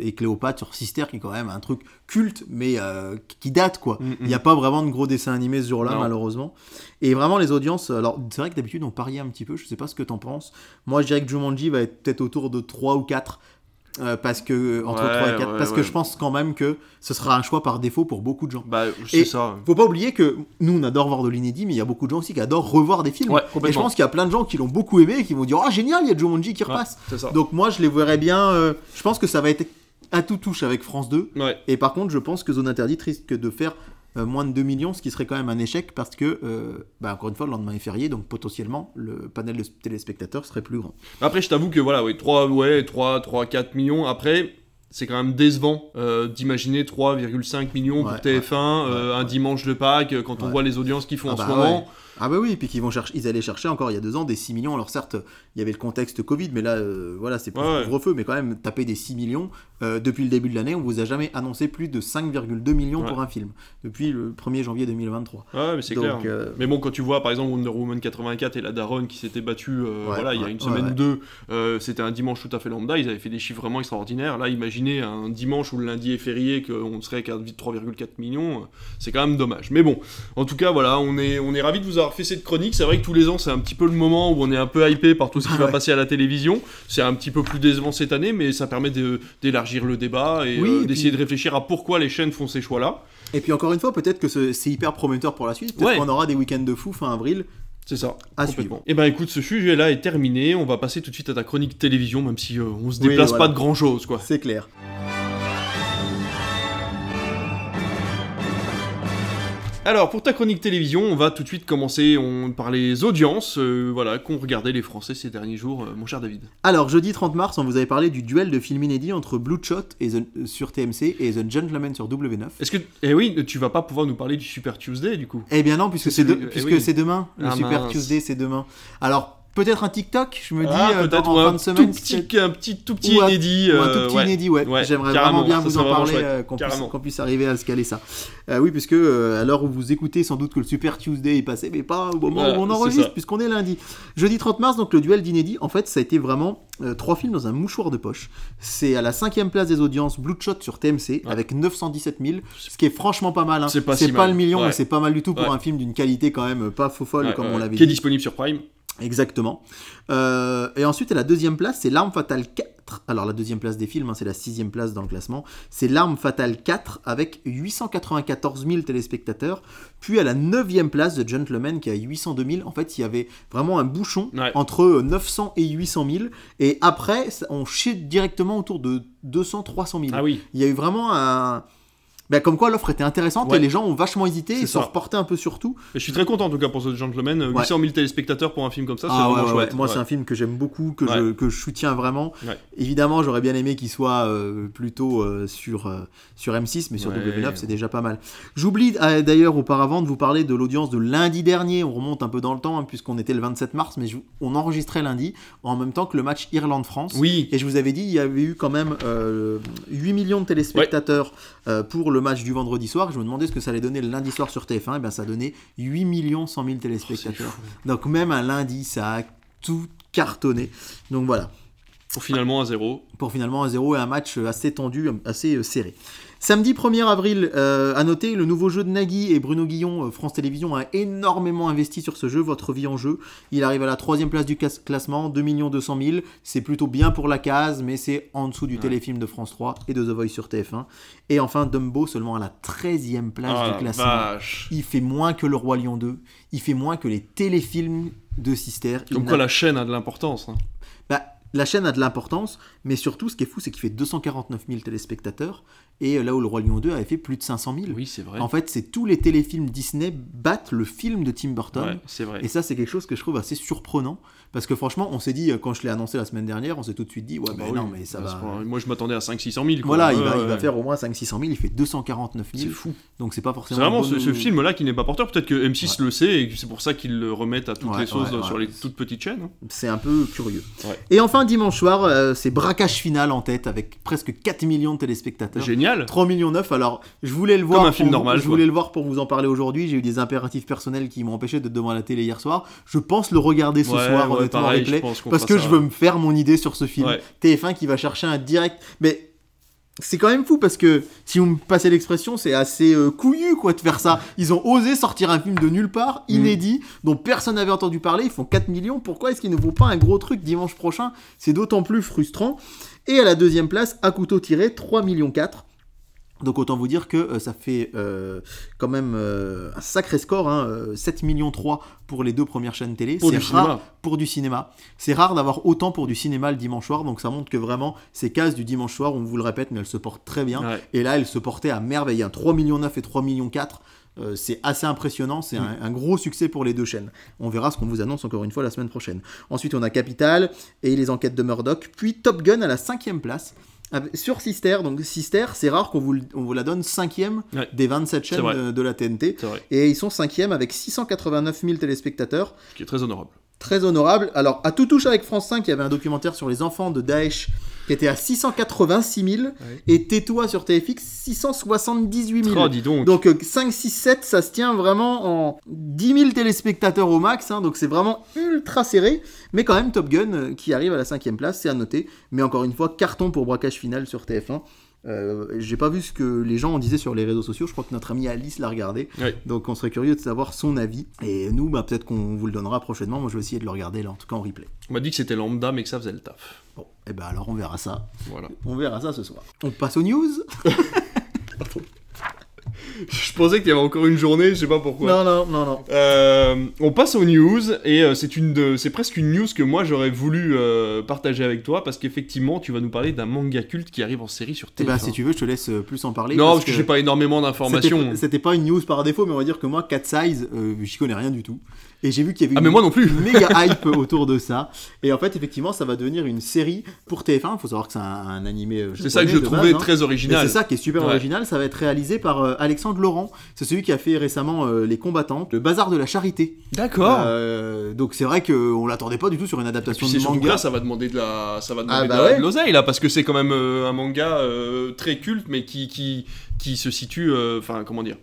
et Cléopâtre sur Sister, qui est quand même un truc culte, mais euh, qui date, quoi. Mm, mm. Il n'y a pas vraiment de gros dessins animés ce jour-là, malheureusement. Et vraiment, les audiences, alors c'est vrai que d'habitude, on parie un petit peu, je sais pas ce que t'en penses. Moi, je dirais que Jumanji va être peut-être autour de 3 ou 4. Euh, parce que entre Ouais, 3 et 4 ouais, parce ouais. que je pense quand même que ce sera un choix par défaut pour beaucoup de gens. Bah, c'est ça. Faut pas oublier que nous on adore voir de l'inédit mais il y a beaucoup de gens aussi qui adorent revoir des films. Et je pense qu'il y a plein de gens qui l'ont beaucoup aimé et qui vont dire "Oh génial, il y a Jumanji qui repasse." Donc moi, je les verrais bien. euh, je pense que ça va être à tout touche avec France 2. Ouais. Et par contre, je pense que Zone Interdite risque de faire euh, moins de 2 millions, ce qui serait quand même un échec parce que, euh, bah, encore une fois, le lendemain est férié, donc potentiellement, le panel de téléspectateurs serait plus grand. Après, je t'avoue que voilà, ouais, 3, ouais, 3, 3, 4 millions. Après, c'est quand même décevant euh, d'imaginer 3,5 millions pour Ouais, TF1 euh, ouais, un ouais. dimanche de Pâques euh, quand on voit les audiences qu'ils font Ah en bah ce moment. Ah bah oui, puis qu'ils vont chercher, ils allaient chercher encore il y a deux ans des 6 millions. Alors certes, il y avait le contexte Covid, mais là, euh, voilà, c'est plus Ouais, ouais. couvre-feu, mais quand même, taper des 6 millions, euh, depuis le début de l'année, on vous a jamais annoncé plus de 5,2 millions Ouais. pour un film, depuis le 1er janvier 2023. Ouais, mais c'est clair. euh, Mais bon, quand tu vois par exemple Wonder Woman 84 et la Daronne qui s'était battue voilà, il y a une semaine ou deux, c'était un dimanche tout à fait lambda, ils avaient fait des chiffres vraiment extraordinaires. Là, imaginez un dimanche où le lundi est férié, qu'on serait qu'à 3,4 millions, c'est quand même dommage. Mais bon, en tout cas, voilà, on est, on est ravis de vous avoir fait cette chronique. C'est vrai que tous les ans, c'est un petit peu le moment où on est un peu hypé par tout ce qui va Ouais. passer à la télévision. C'est un petit peu plus décevant cette année, mais ça permet d'élargir le débat et Oui, euh, et d'essayer puis- de réfléchir à pourquoi les chaînes font ces choix-là. Et puis encore une fois, peut-être que ce- c'est hyper prometteur pour la suite. Peut-être Ouais. qu'on aura des week-ends de fou fin avril. C'est ça. À complètement. Et ben écoute, ce sujet-là est terminé. On va passer tout de suite à ta chronique télévision, même si euh, on se Oui, déplace voilà. pas de grand chose, quoi. C'est clair. Alors pour ta chronique télévision, on va tout de suite commencer on, par les audiences, euh, voilà, qu'ont regardé les Français ces derniers jours, euh, mon cher David. Alors, jeudi 30 mars, on vous avait parlé du duel de films inédits entre Bloodshot et The- euh, sur TMC et The Gentleman sur W9. Est-ce que, eh oui, tu vas pas pouvoir nous parler du Super Tuesday du coup? Eh bien non, puisque C'est de- eh oui. c'est demain. Le Ah, Super mince. Tuesday, c'est demain. Alors, peut-être un TikTok, je me dis, Ah, euh, peut-être en ou fin un de tout semaine. petit, un petit, tout petit Ou un- inédit. Ou un euh, tout petit ouais. inédit, ouais. Ouais, J'aimerais vraiment bien vous en parler, euh, qu'on puisse, arriver à se caler ça. Euh, oui, puisque euh, à l'heure où vous écoutez sans doute que le Super Tuesday est passé, mais pas au moment Voilà, où on enregistre, puisqu'on est lundi. Jeudi 30 mars, donc le duel d'inédit, en fait, ça a été vraiment trois films dans un mouchoir de poche. C'est à la cinquième place des audiences Bloodshot sur TMC, Ouais. avec 917 000, ce qui est franchement pas mal. hein. C'est pas si mal. le million, mais c'est pas mal du tout pour un film d'une qualité quand même pas faux folle, comme on l'avait Qui est dit. disponible sur Prime. Exactement. Euh, et ensuite, à la deuxième place, c'est L'Arme Fatale 4. Alors, la deuxième place des films, hein, c'est la sixième place dans le classement. C'est L'Arme Fatale 4 avec 894 000 téléspectateurs. Puis à la neuvième place, The Gentleman qui a 802 000. En fait, il y avait vraiment un bouchon Ouais. entre 900 et 800 000. Et après, on chute directement autour de 200, 300 000. Ah oui. Il y a eu vraiment un. Ben, comme quoi l'offre était intéressante Ouais. et les gens ont vachement hésité C'est et sont reportés un peu sur tout. Et je suis très content en tout cas pour ce gentleman. euh, Ouais. 800 000 téléspectateurs pour un film comme ça, c'est Ah vraiment. Moi, c'est un film que j'aime beaucoup, que, je, que je soutiens vraiment. Évidemment, j'aurais bien aimé qu'il soit euh, plutôt euh, sur, euh, sur M6, mais sur Ouais. W9, c'est déjà pas mal. J'oublie euh, d'ailleurs auparavant de vous parler de l'audience de lundi dernier. On remonte un peu dans le temps, hein, puisqu'on était le 27 mars, mais je- on enregistrait lundi, en même temps que le match Irlande-France. Oui. Et je vous avais dit, il y avait eu quand même euh, 8 millions de téléspectateurs euh, pour le match du vendredi soir. Je me demandais ce que ça allait donner le lundi soir sur TF1. Et bien, ça donnait 8 millions 100 000 téléspectateurs. Oh. Donc, même un lundi, ça a tout cartonné. Donc, voilà. Pour finalement à zéro. Pour finalement un 0 et un match assez tendu, assez euh, serré. Samedi 1er avril, euh, à noter, le nouveau jeu de Nagui et Bruno Guillon, euh, France Télévisions a énormément investi sur ce jeu, Votre vie en jeu. Il arrive à la troisième place du clas- classement, 2 200 000. C'est plutôt bien pour la case, mais c'est en dessous du Ouais. téléfilm de France 3 et de The Voice sur TF1. Et enfin, Dumbo seulement à la 13e place Ah, du la classement. vache. Il fait moins que Le Roi Lion 2, il fait moins que les téléfilms de Sister. Comme quoi la chaîne a de l'importance. hein. La chaîne a de l'importance, mais surtout, ce qui est fou, c'est qu'il fait 249 000 téléspectateurs, et euh, là où Le Roi Lion 2 avait fait plus de 500 000. Oui, c'est vrai. En fait, c'est tous les téléfilms Disney battent le film de Tim Burton. Ouais, c'est vrai. Et ça, c'est quelque chose que je trouve assez surprenant, parce que franchement, on s'est dit, euh, quand je l'ai annoncé la semaine dernière, on s'est tout de suite dit, ouais, Bah oui, non, mais ça bah, va. c'est Moi, je m'attendais à 500-600 000. quoi. Voilà, il, Ouais, va, il faire au moins 500-600 000, il fait 249 C'est 000, fou. donc c'est pas C'est forcément. vraiment une ce, film-là qui n'est pas porteur. Peut-être que M6 le sait et c'est pour ça qu'ils le remettent à toutes Ouais, les sauces sur les toutes petites chaînes. hein. C'est un peu curieux. Et enfin, TF1 dimanche soir, euh, c'est braquage final en tête avec presque 4 millions de téléspectateurs. Génial. 3 millions 9. Alors, je voulais le voir. Comme un film normal, Je voulais le voir pour vous en parler aujourd'hui. J'ai eu des impératifs personnels qui m'ont empêché d'être devant la télé hier soir. Je pense le regarder ce soir, honnêtement, en replay. Parce que ça. je veux me faire mon idée sur ce film. Ouais. TF1 qui va chercher un direct. Mais c'est quand même fou parce que si vous me passez l'expression, c'est assez euh, couillu quoi de faire ça. Ils ont osé sortir un film de nulle part, Mm. inédit, dont personne n'avait entendu parler. Ils font 4 millions. Pourquoi est-ce qu'ils ne font pas un gros truc dimanche prochain? C'est d'autant plus frustrant. Et à la deuxième place, à couteau tiré, 3 millions 4. Donc autant vous dire que euh, ça fait euh, quand même euh, un sacré score, hein, euh, 7 millions 3 pour les deux premières chaînes télé. Pour C'est du rare cinéma. pour du cinéma. C'est rare d'avoir autant pour du cinéma le dimanche soir, donc ça montre que vraiment ces cases du dimanche soir, on vous le répète, mais elles se portent très bien. Ouais. Et là, elles se portaient à merveille. Un 3 millions 9 et 3 millions 4. euh, c'est assez impressionnant, c'est un, un gros succès pour les deux chaînes. On verra ce qu'on vous annonce encore une fois la semaine prochaine. Ensuite, on a Capital et les enquêtes de Murdoch, puis Top Gun à la cinquième place. Avec- Sur Sister, donc Sister, c'est rare qu'on vous, le- on vous la donne cinquième Ouais. des 27 chaînes de, de la TNT. Et ils sont cinquième avec 689 000 téléspectateurs Ce qui est très honorable. Très honorable. Alors, à tout touche avec France 5, il y avait un documentaire sur les enfants de Daesh qui était à 686 000 et Tais-toi sur TFX 678 000. Oh, dis donc. Donc euh, 5, 6, 7, ça se tient vraiment en 10 000 téléspectateurs au max, hein, donc c'est vraiment ultra serré. Mais quand même, Top Gun euh, qui arrive à la cinquième place, c'est à noter. Mais encore une fois, carton pour braquage final sur TF1. Euh, J'ai pas vu ce que les gens en disaient sur les réseaux sociaux. Je crois que notre amie Alice l'a regardé. Donc on serait curieux de savoir son avis. Et nous, bah, peut-être qu'on vous le donnera prochainement. Moi, je vais essayer de le regarder là, en tout cas en replay. On m'a dit que c'était lambda, mais que ça faisait le taf. Bon, et ben alors on verra ça. Voilà. On verra ça ce soir. On passe aux news Je pensais qu'il y avait encore une journée, je sais pas pourquoi. Non, non, non, non. Euh, on passe aux news et euh, c'est une de, c'est presque une news que moi j'aurais voulu euh, partager avec toi parce qu'effectivement tu vas nous parler d'un manga culte qui arrive en série sur Et TF1. ben si tu veux, je te laisse plus en parler. non, parce que, j'ai pas énormément d'informations. C'était- pas une news par défaut, mais on va dire que moi, Cat Size, j'y connais rien du tout. Et j'ai vu qu'il y avait Ah une, mais moi non plus. une méga hype autour de ça. Et en fait, effectivement, ça va devenir une série pour TF1. Il faut savoir que c'est un, un animé. euh, C'est ça que je trouvais base, hein. très original. c'est ça qui est super Ouais. original. Ça va être réalisé par euh, Alexandre Laurent. C'est celui qui a fait récemment euh, Les Combattantes, le Bazar de la Charité. D'accord. Euh, donc c'est vrai qu'on l'attendait pas du tout sur une adaptation de manga. là, ça va demander de la, ça va Ah demander bah de, la- ouais. de l'oseille là, parce que c'est quand même un manga très culte, mais qui, qui, qui se situe, enfin comment dire,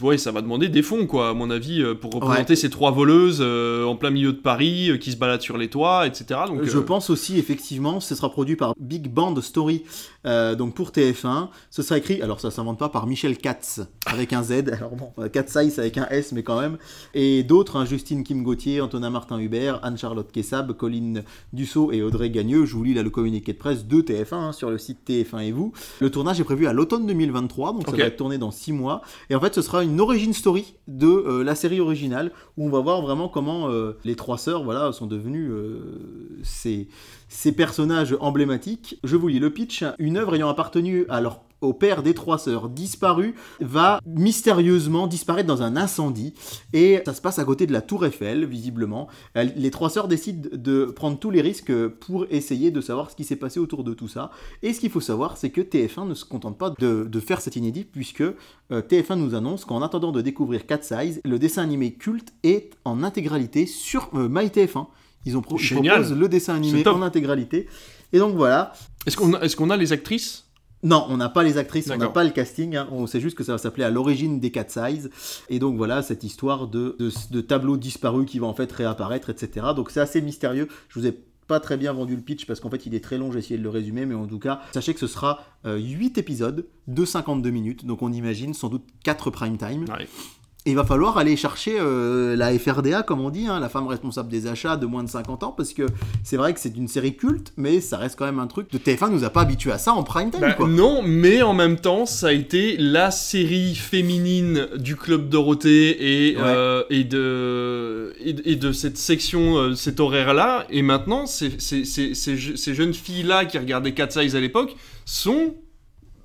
ouais, ça va demander des fonds quoi, à mon avis, euh, pour représenter ces trois voleuses euh, en plein milieu de Paris, euh, qui se baladent sur les toits, etc. Donc, Je euh, pense aussi, effectivement, ce sera produit par Big Band Story, donc pour TF1. Ce sera écrit, alors ça s'invente pas, par Michel Katz, avec un Z. Alors bon, Katz avec un S, mais quand même. Et d'autres, hein, Justine Kim Gauthier, Antonin Martin Hubert, Anne-Charlotte Kessab, Colline Dussault et Audrey Gagneux. Je vous lis là le communiqué de presse de TF1 hein, sur le site TF1 et vous. Le tournage est prévu à l'automne 2023, donc ça va être tourné dans 6 mois. Et en fait, ce sera une origin story de euh, la série originale où on va voir vraiment comment euh, les trois sœurs voilà, sont devenues euh, ces, ces personnages emblématiques. Je vous lis le pitch. Une œuvre ayant appartenu à leur au père des trois sœurs disparu va mystérieusement disparaître dans un incendie et ça se passe à côté de la tour Eiffel visiblement. Les trois sœurs décident de prendre tous les risques pour essayer de savoir ce qui s'est passé autour de tout ça. Et ce qu'il faut savoir c'est que TF1 ne se contente pas de, de faire cet inédit puisque euh, TF1 nous annonce qu'en attendant de découvrir Cat Size, le dessin animé culte est en intégralité sur euh, MyTF1. Ils, ont pro- ils proposent le dessin animé en intégralité. Et donc voilà, Est-ce qu'on a, est-ce qu'on a les actrices? Non, on n'a pas les actrices, on n'a pas le casting, hein. on sait juste que ça va s'appeler à l'origine des Cat Size. Et donc voilà, cette histoire de, de, de tableau disparu qui va en fait réapparaître, etc. Donc c'est assez mystérieux. Je vous ai pas très bien vendu le pitch parce qu'en fait il est très long, j'ai essayé de le résumer, mais en tout cas, sachez que ce sera 8 épisodes de 52 minutes, donc on imagine sans doute 4 prime time. Ouais. Il va falloir aller chercher euh, la FRDA, comme on dit, hein, la femme responsable des achats de moins de 50 ans, parce que c'est vrai que c'est une série culte, mais ça reste quand même un truc. De TF1 nous a pas habitués à ça en prime time, Bah, quoi. non, mais en même temps, ça a été la série féminine du Club Dorothée et, Ouais. euh, et, de, et, de- et de cette section, euh, cet horaire-là. Et maintenant, ces, ces, ces, ces jeunes filles-là qui regardaient Cat Size à l'époque sont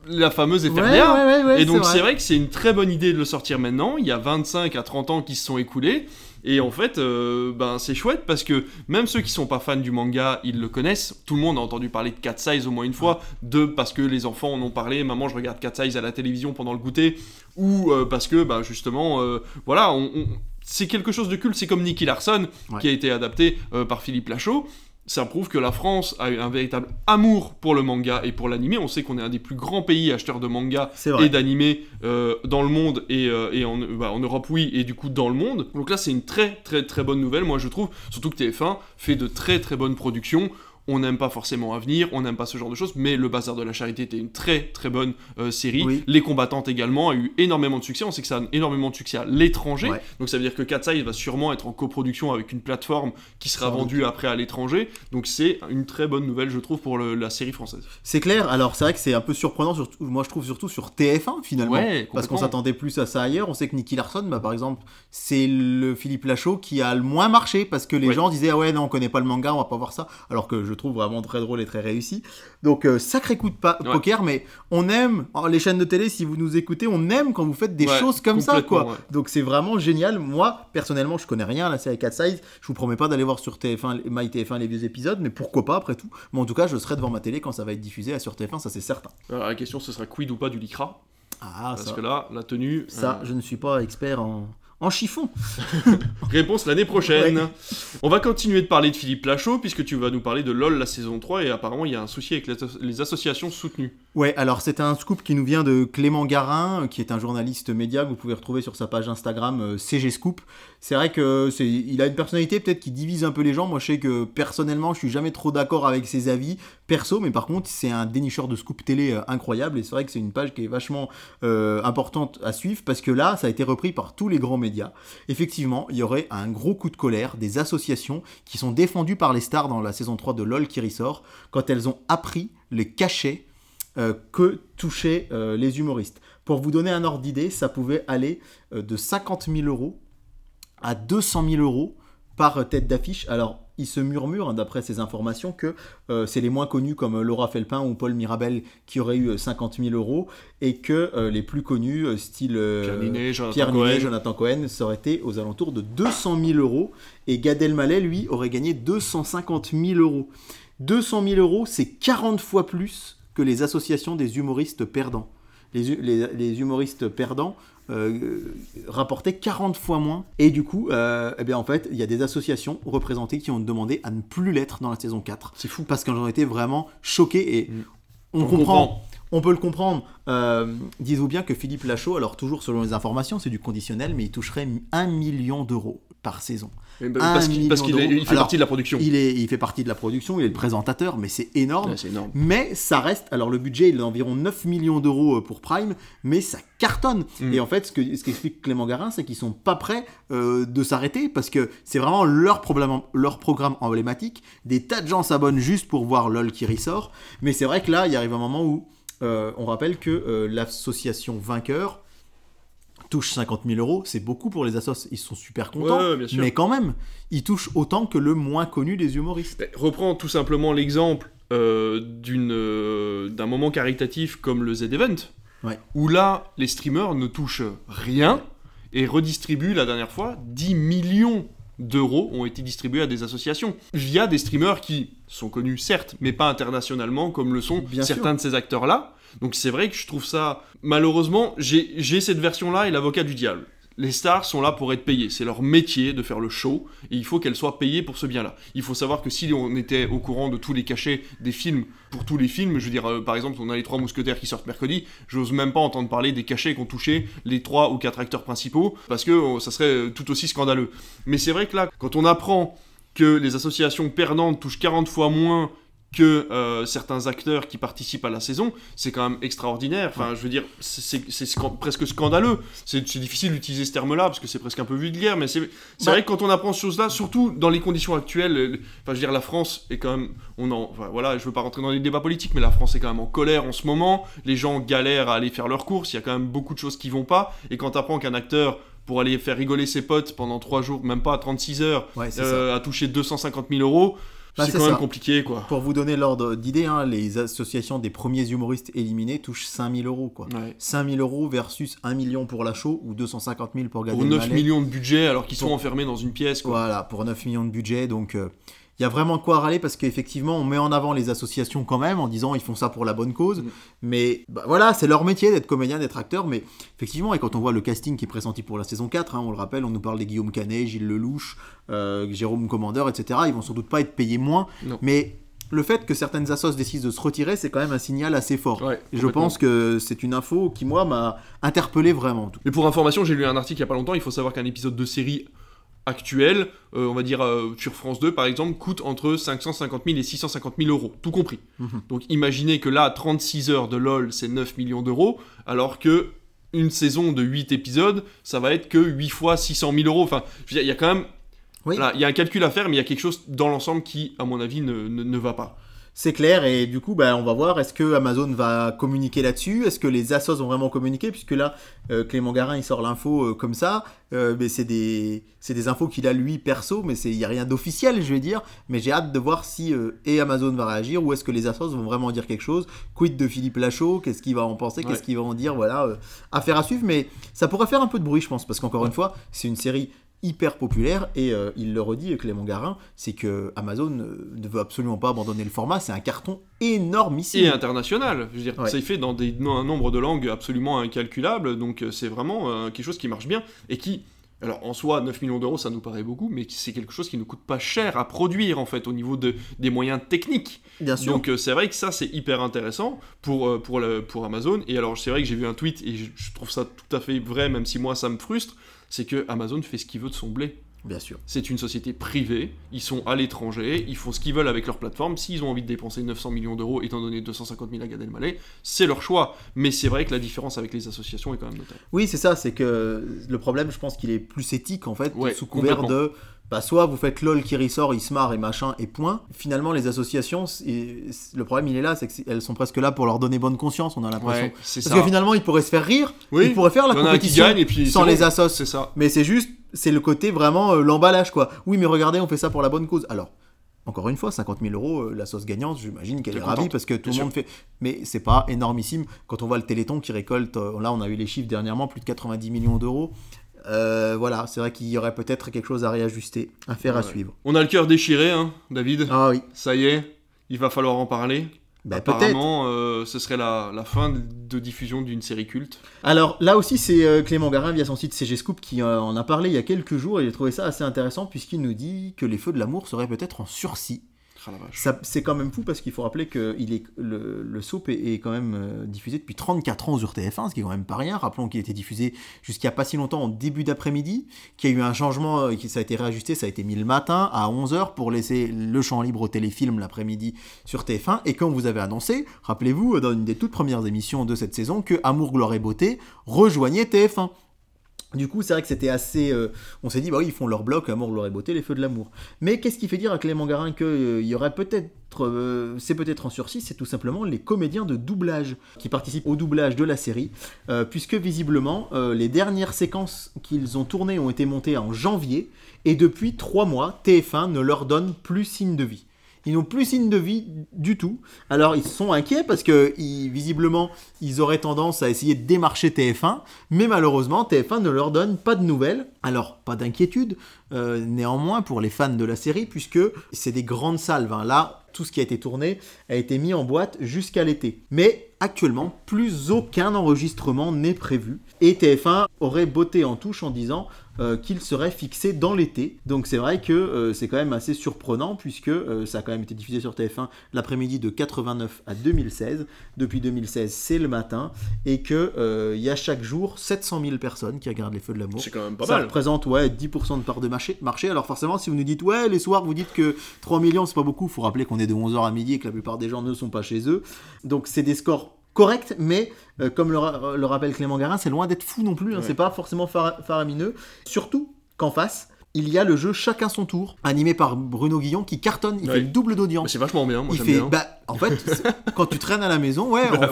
la fameuse Ouais, FRDA. ouais, ouais, ouais, et donc, c'est vrai. vrai que c'est une très bonne idée de le sortir maintenant. Il y a 25 à 30 ans qui se sont écoulés. Et en fait, euh, ben, c'est chouette parce que même ceux qui sont pas fans du manga, ils le connaissent. Tout le monde a entendu parler de Cat Size au moins une fois. De parce que les enfants en ont parlé. Maman, je regarde Cat Size à la télévision pendant le goûter. Ou euh, parce que, ben, justement, euh, voilà, on- on- c'est quelque chose de culte. C'est comme Nicky Larson Ouais. qui a été adapté euh, par Philippe Lachaud. Ça prouve que la France a un véritable amour pour le manga et pour l'animé. On sait qu'on est un des plus grands pays acheteurs de manga et d'animé euh, dans le monde et, euh, et en, bah, en, Europe, oui, et du coup dans le monde. Donc là, c'est une très très très bonne nouvelle, moi je trouve. Surtout que TF1 fait de très très bonnes productions on n'aime pas forcément Avenir, on n'aime pas ce genre de choses, mais Le Bazar de la Charité était une très très bonne euh, série. Les Combattantes également a eu énormément de succès. On sait que ça a énormément de succès à l'étranger. Donc ça veut dire que Katsai va sûrement être en coproduction avec une plateforme qui sera vendue après à l'étranger. Donc c'est une très bonne nouvelle, je trouve, pour la série française. C'est clair. Alors c'est vrai que c'est un peu surprenant, surtout, moi je trouve surtout sur TF1 finalement. parce qu'on s'attendait plus à ça ailleurs. On sait que Nicky Larson, bah, par exemple, c'est le Philippe Lachaud qui a le moins marché parce que les gens disaient ah ouais non on connaît pas le manga, on va pas voir ça. Alors que je trouve vraiment très drôle et très réussi. Donc euh, sacré coup de poker, mais on aime oh, les chaînes de télé. Si vous nous écoutez, on aime quand vous faites des choses comme ça, quoi. Donc c'est vraiment génial. Moi personnellement, je connais rien à la série 4 Size. Je vous promets pas d'aller voir sur TF1, MyTF1 les vieux épisodes, mais pourquoi pas après tout. Mais en tout cas, je serai devant ma télé quand ça va être diffusé sur TF1, ça c'est certain. la question, ce sera quid ou pas du Lycra? Ah, Parce que là, la tenue. Ça, euh, je ne suis pas expert en en chiffon. Réponse l'année prochaine. On va continuer de parler de Philippe Lachaud, puisque tu vas nous parler de LOL la saison 3, et apparemment il y a un souci avec les, associations soutenues. Ouais, alors c'est un scoop qui nous vient de Clément Garin, qui est un journaliste média que vous pouvez retrouver sur sa page Instagram euh, CG Scoop. C'est vrai que c'est, il a une personnalité peut-être qui divise un peu les gens. Moi, je sais que personnellement, je suis jamais trop d'accord avec ses avis perso, mais par contre, c'est un dénicheur de scoop télé euh, incroyable. Et c'est vrai que c'est une page qui est vachement euh, importante à suivre parce que là, ça a été repris par tous les grands médias. Effectivement, il y aurait un gros coup de colère des associations qui sont défendues par les stars dans la saison 3 de LOL qui ressort quand elles ont appris les cachets euh, que touchaient les humoristes. Pour vous donner un ordre d'idée, ça pouvait aller de 50 000 euros à 200 000 euros par tête d'affiche. Alors, il se murmure, hein, d'après ces informations, que euh, c'est les moins connus comme Laura Felpin ou Paul Mirabel qui auraient eu 50 000 euros et que euh, les plus connus, euh, style Pierre, Ninet, Jonathan, Cohen. ça aurait été aux alentours de 200 000 euros. Et Gad Elmaleh, lui, aurait gagné 250 000 euros. 200 000 euros, c'est 40 fois plus que les associations des humoristes perdants. Les humoristes perdants euh, rapportait 40 fois moins. Et du coup, euh, eh bien en fait, il y a des associations représentées qui ont demandé à ne plus l'être dans la saison 4. C'est fou. Parce qu'elles ont été vraiment choqués et mm. on, comprend. On peut le comprendre. Euh, Dites-vous bien que Philippe Lachaud, alors toujours selon les informations, c'est du conditionnel, mais il toucherait 1 million d'euros par saison. Bah, parce qu'il fait partie de la production. Il, est, il fait partie de la production, il est le présentateur, mais c'est énorme. Mais ça reste, alors le budget il est d'environ 9 millions d'euros euh, pour Prime, mais ça cartonne. Mm. Et en fait, ce que ce qu'explique Clément Garin, c'est qu'ils sont pas prêts euh, de s'arrêter parce que c'est vraiment leur, problème, leur programme emblématique. Des tas de gens s'abonnent juste pour voir LOL qui ressort. Mais c'est vrai que là, il arrive un moment où euh, on rappelle que l'association Vainqueur touche 50 000 euros, c'est beaucoup pour les assos, ils sont super contents, mais quand même, ils touchent autant que le moins connu des humoristes. reprends tout simplement l'exemple euh, euh, d'un moment caritatif comme le Z-Event, où là, les streamers ne touchent rien et redistribuent la dernière fois 10 millions d'euros ont été distribués à des associations via des streamers qui sont connus certes, mais pas internationalement comme le sont certains de ces acteurs-là. Donc c'est vrai que je trouve ça... Malheureusement, j'ai cette version-là et l'avocat du diable. Les stars sont là pour être payées, c'est leur métier de faire le show, et il faut qu'elles soient payées pour ce bien-là. Il faut savoir que si on était au courant de tous les cachets des films, pour tous les films, je veux dire, euh, par exemple, on a les trois mousquetaires qui sortent mercredi, j'ose même pas entendre parler des cachets qu'ont touché les trois ou quatre acteurs principaux, parce que euh, ça serait tout aussi scandaleux. Mais c'est vrai que là, quand on apprend que les associations perdantes touchent 40 fois moins que euh, certains acteurs qui participent à la saison, c'est quand même extraordinaire. Enfin, je veux dire, c'est presque scandaleux. C'est difficile d'utiliser ce terme-là parce que c'est presque un peu vulgaire, mais c'est bah vrai que quand on apprend ce chose-là, surtout dans les conditions actuelles, euh, enfin, je veux dire, la France est quand même, on en, voilà, je veux pas rentrer dans les débats politiques, mais la France est quand même en colère en ce moment. Les gens galèrent à aller faire leurs courses. Il y a quand même beaucoup de choses qui vont pas. Et quand apprends qu'un acteur pour aller faire rigoler ses potes pendant 3 jours, même pas à 36 heures, euh, a touché 250 000 euros bah, c'est quand même compliqué, quoi. Pour vous donner l'ordre d'idée, hein, les associations des premiers humoristes éliminés touchent 5000 euros, quoi. 5000 euros versus 1 million pour la show ou 250 000 pour Gad Pour 9 millions de budget alors qu'ils sont enfermés dans une pièce, quoi. Voilà, pour 9 millions de budget, donc... Euh, il y a vraiment quoi râler parce qu'effectivement, on met en avant les associations quand même en disant ils font ça pour la bonne cause. Mm. Mais bah, voilà, c'est leur métier d'être comédien, d'être acteur. Mais effectivement, et quand on voit le casting qui est pressenti pour la saison 4, hein, on le rappelle, on nous parle des Guillaume Canet, Gilles Lelouch, euh, Jérôme Commandeur, etc. Ils vont sans doute pas être payés moins. Mais le fait que certaines assos décident de se retirer, c'est quand même un signal assez fort. je pense que c'est une info qui, moi, m'a interpellé vraiment. Mais pour information, j'ai lu un article il n'y a pas longtemps. Il faut savoir qu'un épisode de série actuel, euh, on va dire euh, sur France 2 par exemple, coûte entre 550 000 et 650 000 euros, tout compris. Mhm. Donc imaginez que là, 36 heures de LOL, c'est 9 millions d'euros, alors que une saison de 8 épisodes, ça va être que 8 fois 600 000 euros. Enfin, il y a quand même il y a un calcul à faire, mais il y a quelque chose dans l'ensemble qui, à mon avis, ne, va pas. C'est clair, et du coup, bah, on va voir, est-ce que Amazon va communiquer là-dessus? Est-ce que les assos vont vraiment communiquer Puisque là, euh, Clément Garin, il sort l'info euh, comme ça, euh, mais c'est des, des infos qu'il a lui perso, mais il n'y a rien d'officiel, je vais dire. Mais j'ai hâte de voir si et Amazon va réagir, ou est-ce que les assos vont vraiment dire quelque chose? Quid de Philippe Lachaud? Qu'est-ce qu'il va en penser? Qu'est-ce qu'il va en dire? Voilà, affaire à suivre, mais ça pourrait faire un peu de bruit, je pense, parce qu'encore une fois, c'est une série hyper populaire et euh, il le redit Clément Garin c'est que Amazon ne veut absolument pas abandonner le format c'est un carton énormissime. Et international je veux dire c'est fait dans des, un nombre de langues absolument incalculable donc euh, c'est vraiment euh, quelque chose qui marche bien et qui alors en soi 9 millions d'euros ça nous paraît beaucoup mais c'est quelque chose qui ne coûte pas cher à produire en fait au niveau de, des moyens techniques. Bien sûr. donc c'est vrai que ça c'est hyper intéressant pour, pour, le, pour Amazon et alors c'est vrai que j'ai vu un tweet et je trouve ça tout à fait vrai même si moi ça me frustre c'est que Amazon fait ce qu'il veut de son blé. Bien sûr. C'est une société privée, ils sont à l'étranger, ils font ce qu'ils veulent avec leur plateforme. S'ils ont envie de dépenser 900 millions d'euros, étant donné 250 000 à Gad Elmaleh, c'est leur choix. Mais c'est vrai que la différence avec les associations est quand même notable. Oui, c'est ça, c'est que le problème, je pense qu'il est plus éthique en fait, sous couvert de bah soit vous faites LOL qui ressort, il se marre et machin et point. Finalement, les associations, le problème il est là, c'est qu'elles sont presque là pour leur donner bonne conscience, on a l'impression. Parce que finalement, ils pourraient se faire rire, ils pourraient faire la compétition et puis sans les assos. C'est ça. Mais c'est juste, c'est le côté vraiment euh, l'emballage quoi. Oui, mais regardez, on fait ça pour la bonne cause. Alors. Encore une fois, 50 000 euros, euh, la sauce gagnante, j'imagine qu'elle est, ravie parce que tout le monde fait. Mais c'est pas énormissime. Quand on voit le Téléthon qui récolte, euh, là on a eu les chiffres dernièrement, plus de 90 millions d'euros. Euh, voilà, c'est vrai qu'il y aurait peut-être quelque chose à réajuster, à faire à suivre. On a le cœur déchiré, hein, David. Ah oui. Ça y est, il va falloir en parler. Bah, Apparemment, euh, ce serait la, fin de diffusion d'une série culte. Alors là aussi, c'est euh, Clément Garin via son site CG Scoop qui en a parlé il y a quelques jours et j'ai trouvé ça assez intéressant puisqu'il nous dit que les feux de l'amour seraient peut-être en sursis c'est quand même fou parce qu'il faut rappeler que est, le, le soap est, quand même euh, diffusé depuis 34 ans sur TF1, ce qui est quand même pas rien. Rappelons qu'il était diffusé jusqu'à pas si longtemps en début d'après-midi, qu'il y a eu un changement, euh, qui ça a été réajusté, ça a été mis le matin à 11h pour laisser le champ libre au téléfilm l'après-midi sur TF1. Et comme vous avez annoncé, rappelez-vous, dans une des toutes premières émissions de cette saison, que Amour, Gloire et Beauté rejoignait TF1. Du coup, c'est vrai que c'était assez. Euh, on s'est dit, bah oui, ils font leur bloc, Amour, gloire et beauté, les feux de l'amour. Mais qu'est-ce qui fait dire à Clément Garin qu'il euh, y aurait peut-être. Euh, c'est peut-être en sursis, c'est tout simplement les comédiens de doublage qui participent au doublage de la série, puisque visiblement, les dernières séquences qu'ils ont tournées ont été montées en janvier, et depuis trois mois, TF1 ne leur donne plus signe de vie. Ils n'ont plus signe de vie du tout. Alors ils sont inquiets parce que visiblement ils auraient tendance à essayer de démarcher TF1, mais malheureusement TF1 ne leur donne pas de nouvelles. Alors pas d'inquiétude euh, néanmoins pour les fans de la série puisque c'est des grandes salves. Hein. Là tout ce qui a été tourné a été mis en boîte jusqu'à l'été. Mais actuellement plus aucun enregistrement n'est prévu et TF1 aurait botté en touche en disant euh, qu'il serait fixé dans l'été. Donc c'est vrai que euh, c'est quand même assez surprenant puisque euh, ça a quand même été diffusé sur TF1 l'après-midi de 89 à 2016. Depuis 2016, c'est le matin et que il y a chaque jour 700 000 personnes qui regardent les Feux de l'amour. C'est quand même pas ça mal. Ça représente ouais 10% de part de marché, marché. Alors forcément, si vous nous dites ouais les soirs vous dites que 3 millions c'est pas beaucoup, faut rappeler qu'on est de 11h à midi et que la plupart des gens ne sont pas chez eux. Donc c'est des scores correct, mais euh, comme le, rappelle Clément Garin, c'est loin d'être fou non plus, hein, c'est pas forcément faramineux. Surtout qu'en face, il y a le jeu Chacun son tour, animé par Bruno Guillon, qui cartonne, il fait le double d'audience. C'est vachement bien, moi il fait, Bah, en fait, quand tu traînes à la maison, ouais, bah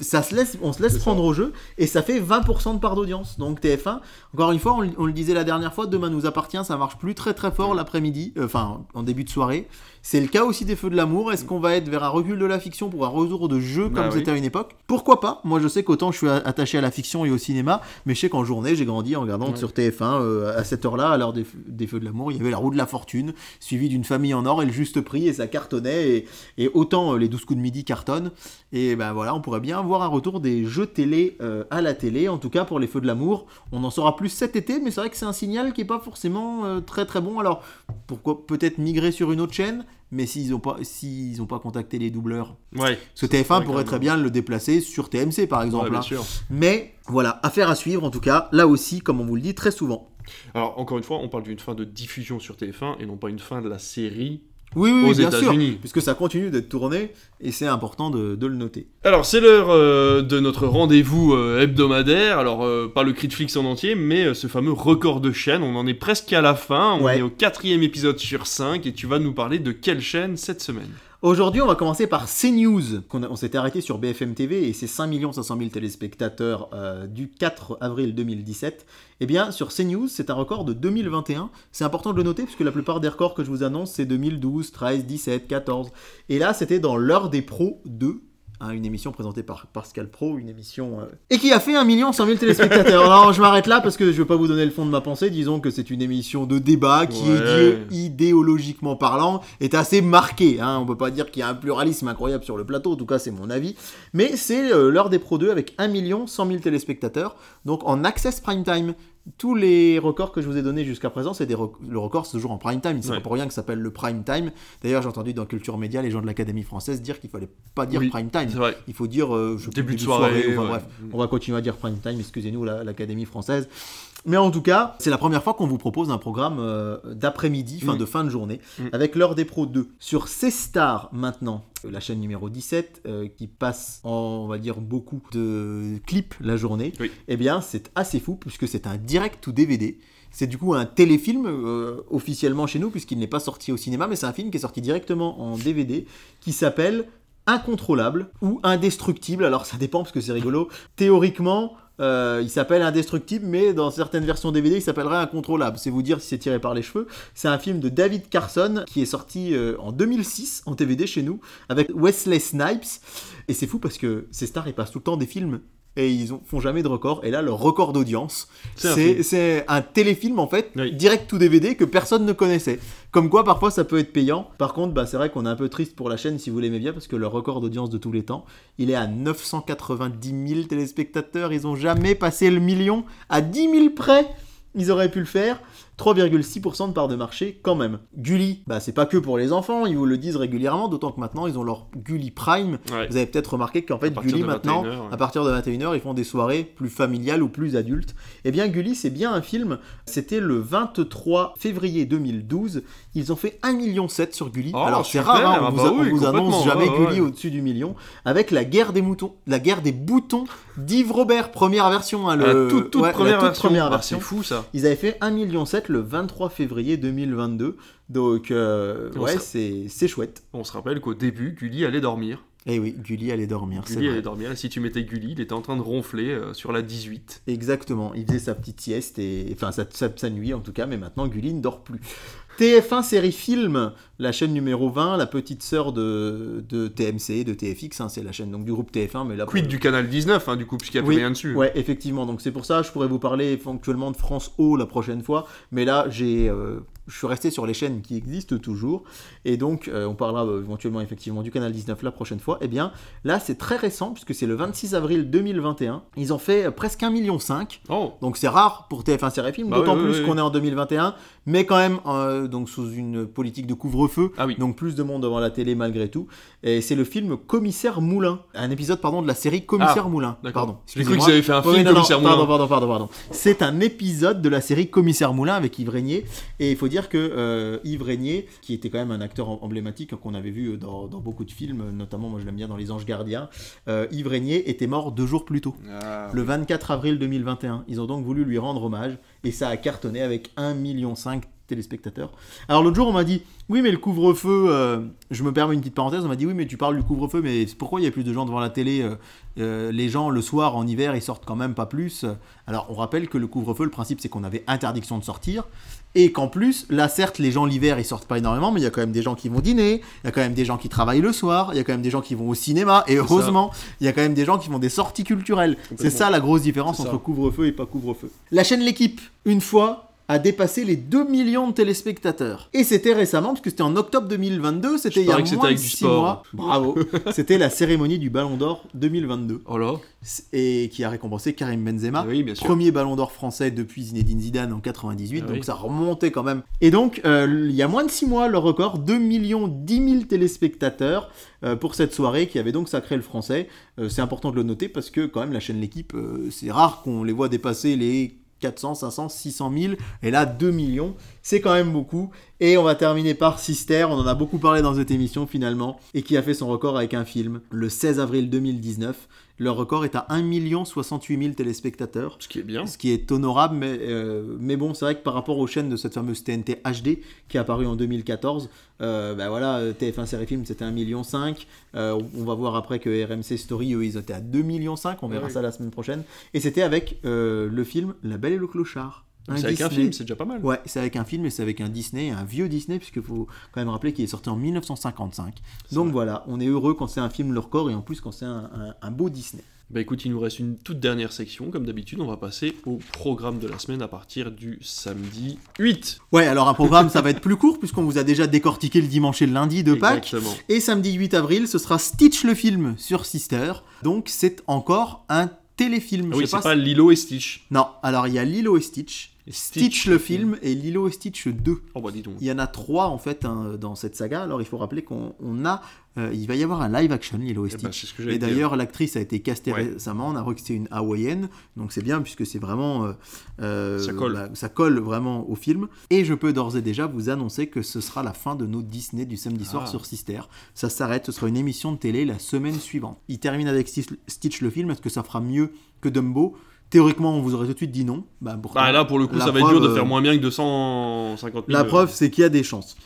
ça se laisse, on se laisse prendre au jeu, et ça fait 20% de part d'audience. Donc TF1, encore une fois, on, le disait la dernière fois, demain nous appartient, ça marche plus très très fort l'après-midi, euh, enfin en début de soirée C'est le cas aussi des Feux de l'amour. Est-ce qu'on va être vers un recul de la fiction pour un retour de jeu Bah comme oui. c'était à une époque? Pourquoi pas? Moi, je sais qu'autant je suis attaché à la fiction et au cinéma, mais je sais qu'en journée, j'ai grandi en regardant Ouais. sur TF1 euh, à cette heure-là, à l'heure des, des Feux de l'amour, il y avait la roue de la fortune, suivie d'une famille en or et le juste prix, et ça cartonnait. Et, et autant euh, les 12 coups de midi cartonnent. Et ben voilà, on pourrait bien voir un retour des jeux télé euh, à la télé. En tout cas, pour les Feux de l'amour, on en saura plus cet été, mais c'est vrai que c'est un signal qui est pas forcément très très bon. Alors pourquoi peut-être migrer sur une autre chaîne? Mais s'ils n'ont pas, s'ils ont pas contacté les doubleurs. Ouais. Que TF1 vrai, pourrait très bien le déplacer sur TMC par Ouais, exemple. bien hein. sûr. Mais voilà, affaire à suivre en tout cas, là aussi, comme on vous le dit très souvent. Alors, encore une fois, on parle d'une fin de diffusion sur TF1 et non pas une fin de la série Oui, oui, aux bien sûr. Puisque ça continue d'être tourné et c'est important de, de le noter. Alors, c'est l'heure euh, de notre rendez-vous euh, hebdomadaire. Alors, euh, pas le cri de Flix en entier, mais ce fameux record de chaîne. On en est presque à la fin. On Ouais. est au quatrième épisode sur 5 et tu vas nous parler de quelle chaîne cette semaine Aujourd'hui, on va commencer par CNews. a- On, s'était arrêté sur BFM TV et ses 5 500 000 téléspectateurs euh, du 4 avril 2017. Eh bien, sur CNews, c'est un record de 2021. C'est important de le noter puisque la plupart des records que je vous annonce, c'est 2012, 13, 17, 14. Et là, c'était dans l'heure des pros 2. Hein, une émission présentée par Pascal Pro, une émission... euh, Et qui a fait 1 million 100 000 téléspectateurs. Alors je m'arrête là parce que je ne veux pas vous donner le fond de ma pensée. Disons que c'est une émission de débat qui Ouais. idéologiquement parlant est assez marquée. Hein. On peut pas dire qu'il y a un pluralisme incroyable sur le plateau, en tout cas c'est mon avis. Mais c'est euh, l'heure des Pro 2 avec 1 million 100 000 téléspectateurs, donc en access prime time. Tous les records que je vous ai donnés jusqu'à présent, c'est des rec- le record c'est toujours en prime time. C'est Ouais. pas pour rien que ça s'appelle le prime time. D'ailleurs, j'ai entendu dans Culture Média les gens de l'Académie française dire qu'il fallait pas dire Oui, prime time. C'est vrai. Il faut dire euh, je Début de soirée, enfin, ouais. bref, on va continuer à dire prime time, excusez-nous la- l'Académie française. Mais en tout cas, c'est la première fois qu'on vous propose un programme euh, d'après-midi, fin Mm. de fin de journée, Mm. avec l'heure des pros 2. Sur C-Star maintenant, euh, la chaîne numéro 17, euh, qui passe en, on va dire, beaucoup de clips la journée, Oui. eh bien c'est assez fou puisque c'est un direct ou DVD. C'est du coup un téléfilm euh, officiellement chez nous puisqu'il n'est pas sorti au cinéma, mais c'est un film qui est sorti directement en DVD qui s'appelle Incontrôlable ou Indestructible. Alors ça dépend parce que c'est rigolo. Théoriquement, euh, il s'appelle Indestructible, mais dans certaines versions DVD, il s'appellerait Incontrôlable. C'est vous dire si c'est tiré par les cheveux. C'est un film de David Carson qui est sorti euh, en 2006 en DVD chez nous avec Wesley Snipes. Et c'est fou parce que ces stars, ils passent tout le temps des films et ils ont, font jamais de record. Et là, le record d'audience, C'est un téléfilm en fait, Oui. direct tout DVD que personne ne connaissait. Comme quoi, parfois, ça peut être payant. Par contre, bah, c'est vrai qu'on est un peu triste pour la chaîne si vous l'aimez bien, parce que le record d'audience de tous les temps, il est à 990 000 téléspectateurs. Ils ont jamais passé le million. À 10 000 près, ils auraient pu le faire. 3,6% de part de marché quand même. Gulli, bah c'est pas que pour les enfants, ils vous le disent régulièrement, d'autant que maintenant ils ont leur Gulli Prime. Ouais. Vous avez peut-être remarqué qu'en fait Gulli maintenant, 21 heures, ouais. à partir de 21h, ils font des soirées plus familiales ou plus adultes. Eh bien Gulli, c'est bien un film. C'était le 23 février 2012. Ils ont fait 1,7 million sur Gulli. Oh, Alors c'est rare, hein, ah on bah vous, a- oui, on vous annonce jamais ouais, Gulli au-dessus du million. Avec la guerre des moutons, la guerre des boutons d'Yves Robert, première version. hein, le, La toute, toute ouais, la première toute version. première Ah, version. c'est fou ça. Ils avaient fait 1,7 million le 23 février 2022. Donc, euh, ouais, c'est c'est chouette. On se rappelle qu'au début, Gulli allait dormir. Et oui, Gulli allait dormir, Gulli allait dormir. Et si tu mettais Gulli, il était en train de ronfler euh, sur la 18. Exactement, il faisait sa petite sieste, et enfin sa, sa, sa nuit en tout cas, mais maintenant Gulli ne dort plus. TF1 série film, la chaîne numéro 20, la petite sœur de, de TMC, de TFX, hein, c'est la chaîne donc du groupe TF1, mais là... Quid du canal 19, hein, du coup, puisqu'il n'y a Oui, plus rien dessus. Ouais, effectivement. Donc c'est pour ça, je pourrais vous parler éventuellement de France O la prochaine fois. Mais là, j'ai, euh, je suis resté sur les chaînes qui existent toujours. Et donc, euh, on parlera euh, éventuellement effectivement du canal 19 la prochaine fois. Eh bien, là, c'est très récent puisque c'est le 26 avril 2021. Ils ont fait euh, presque 1,5 million. Oh, Donc c'est rare pour TF1 Série Film, Bah d'autant oui, oui, plus oui. qu'on est en 2021, mais quand même euh, donc sous une politique de couvre-feu. ah oui. Donc plus de monde devant la télé malgré tout. Et c'est le film Commissaire Moulin, un épisode pardon de la série Commissaire Ah, Moulin. D'accord. Pardon. J'ai cru qu'ils avaient fait un film non, Commissaire pardon, Moulin. pardon, pardon, pardon. C'est un épisode de la série Commissaire Moulin avec Yves Régnier. Et il faut dire que euh, Yves Régnier, qui était quand même un acteur em- emblématique qu'on avait vu dans, dans beaucoup de films, notamment moi je l'aime bien dans Les Anges Gardiens, euh, Yves Régnier était mort deux jours plus tôt, Ah, le 24 avril 2021. Ils ont donc voulu lui rendre hommage et ça a cartonné avec 1,5 million téléspectateurs. Alors l'autre jour, on m'a dit, oui, mais le couvre-feu, euh, je me permets une petite parenthèse, on m'a dit, oui, mais tu parles du couvre-feu, mais pourquoi il y a plus de gens devant la télé euh, euh, Les gens, le soir, en hiver, ils sortent quand même pas plus? Alors on rappelle que le couvre-feu, le principe, c'est qu'on avait interdiction de sortir, et qu'en plus, là, certes, les gens l'hiver, ils sortent pas énormément, mais il y a quand même des gens qui vont dîner, il y a quand même des gens qui travaillent le soir, il y a quand même des gens qui vont au cinéma, et heureusement, il y a quand même des gens qui font des sorties culturelles. C'est ça la grosse différence entre couvre-feu et pas couvre-feu. La chaîne L'équipe, une fois, a dépassé les 2 millions de téléspectateurs. Et c'était récemment, parce que c'était en octobre 2022, c'était il y a moins de 6 mois. Bravo. c'était la cérémonie du Ballon d'Or 2022. Oh là. Et qui a récompensé Karim Benzema. Oui, bien sûr. Premier Ballon d'Or français depuis Zinedine Zidane en 98, ah donc ça remontait quand même. Et donc, euh, il y a moins de 6 mois, le record, 2 millions 10 000 téléspectateurs euh, pour cette soirée qui avait donc sacré le français. Euh, c'est important de le noter parce que quand même la chaîne L'équipe, c'est rare qu'on les voit dépasser les 400, 500, 600 000. Et là, 2 millions, c'est quand même beaucoup. Et on va terminer par Sister, on en a beaucoup parlé dans cette émission finalement, et qui a fait son record avec un film le 16 avril 2019. Leur record est à 1 68 000 téléspectateurs. Ce qui est bien. Ce qui est honorable, mais, euh, mais bon, c'est vrai que par rapport aux chaînes de cette fameuse TNT HD qui est apparue en 2014, euh, ben voilà, TF1 Série Film c'était 1,5 million. Euh, on va voir après que RMC Story, eux, ils étaient à 2,5 millions. On verra ça la semaine prochaine. Et c'était avec euh, le film La Belle et le Clochard. C'est avec un film, c'est déjà pas mal. Ouais, c'est avec un film et c'est avec un Disney, un vieux Disney, puisqu'il faut quand même rappeler qu'il est sorti en 1955. Donc voilà, on est heureux quand c'est un film le record et en plus quand c'est un, beau Disney. Bah écoute, il nous reste une toute dernière section, comme d'habitude, on va passer au programme de la semaine à partir du samedi 8. Ouais, alors un programme, ça va être plus court, puisqu'on vous a déjà décortiqué le dimanche et le lundi de Pâques. Exactement. Et samedi 8 avril, ce sera Stitch le film sur Sister. Donc c'est encore un téléfilm. Ah oui, c'est pas Lilo et Stitch. Non, alors il y a Lilo et Stitch, Stitch, le film et Lilo et Stitch 2. Oh bah dis donc. Il y en a trois en fait hein, dans cette saga. Alors il faut rappeler qu'on a, euh, il va y avoir un live action Lilo et eh ben, Stitch. et d'ailleurs l'actrice a été castée récemment. On a que c'était une hawaïenne, donc c'est bien puisque c'est vraiment, euh, euh, ça, colle. Bah, ça colle vraiment au film. Et je peux d'ores et déjà vous annoncer que ce sera la fin de nos Disney du samedi soir ah. sur Sister. Ça s'arrête. Ce sera une émission de télé la semaine suivante. Il termine avec Stitch le film. Est-ce que ça fera mieux que Dumbo? Théoriquement, on vous aurait tout de suite dit non. Bah, bah là, pour le coup, ça va être dur de faire euh, moins bien que 250 000. La preuve, c'est qu'il y a des chances.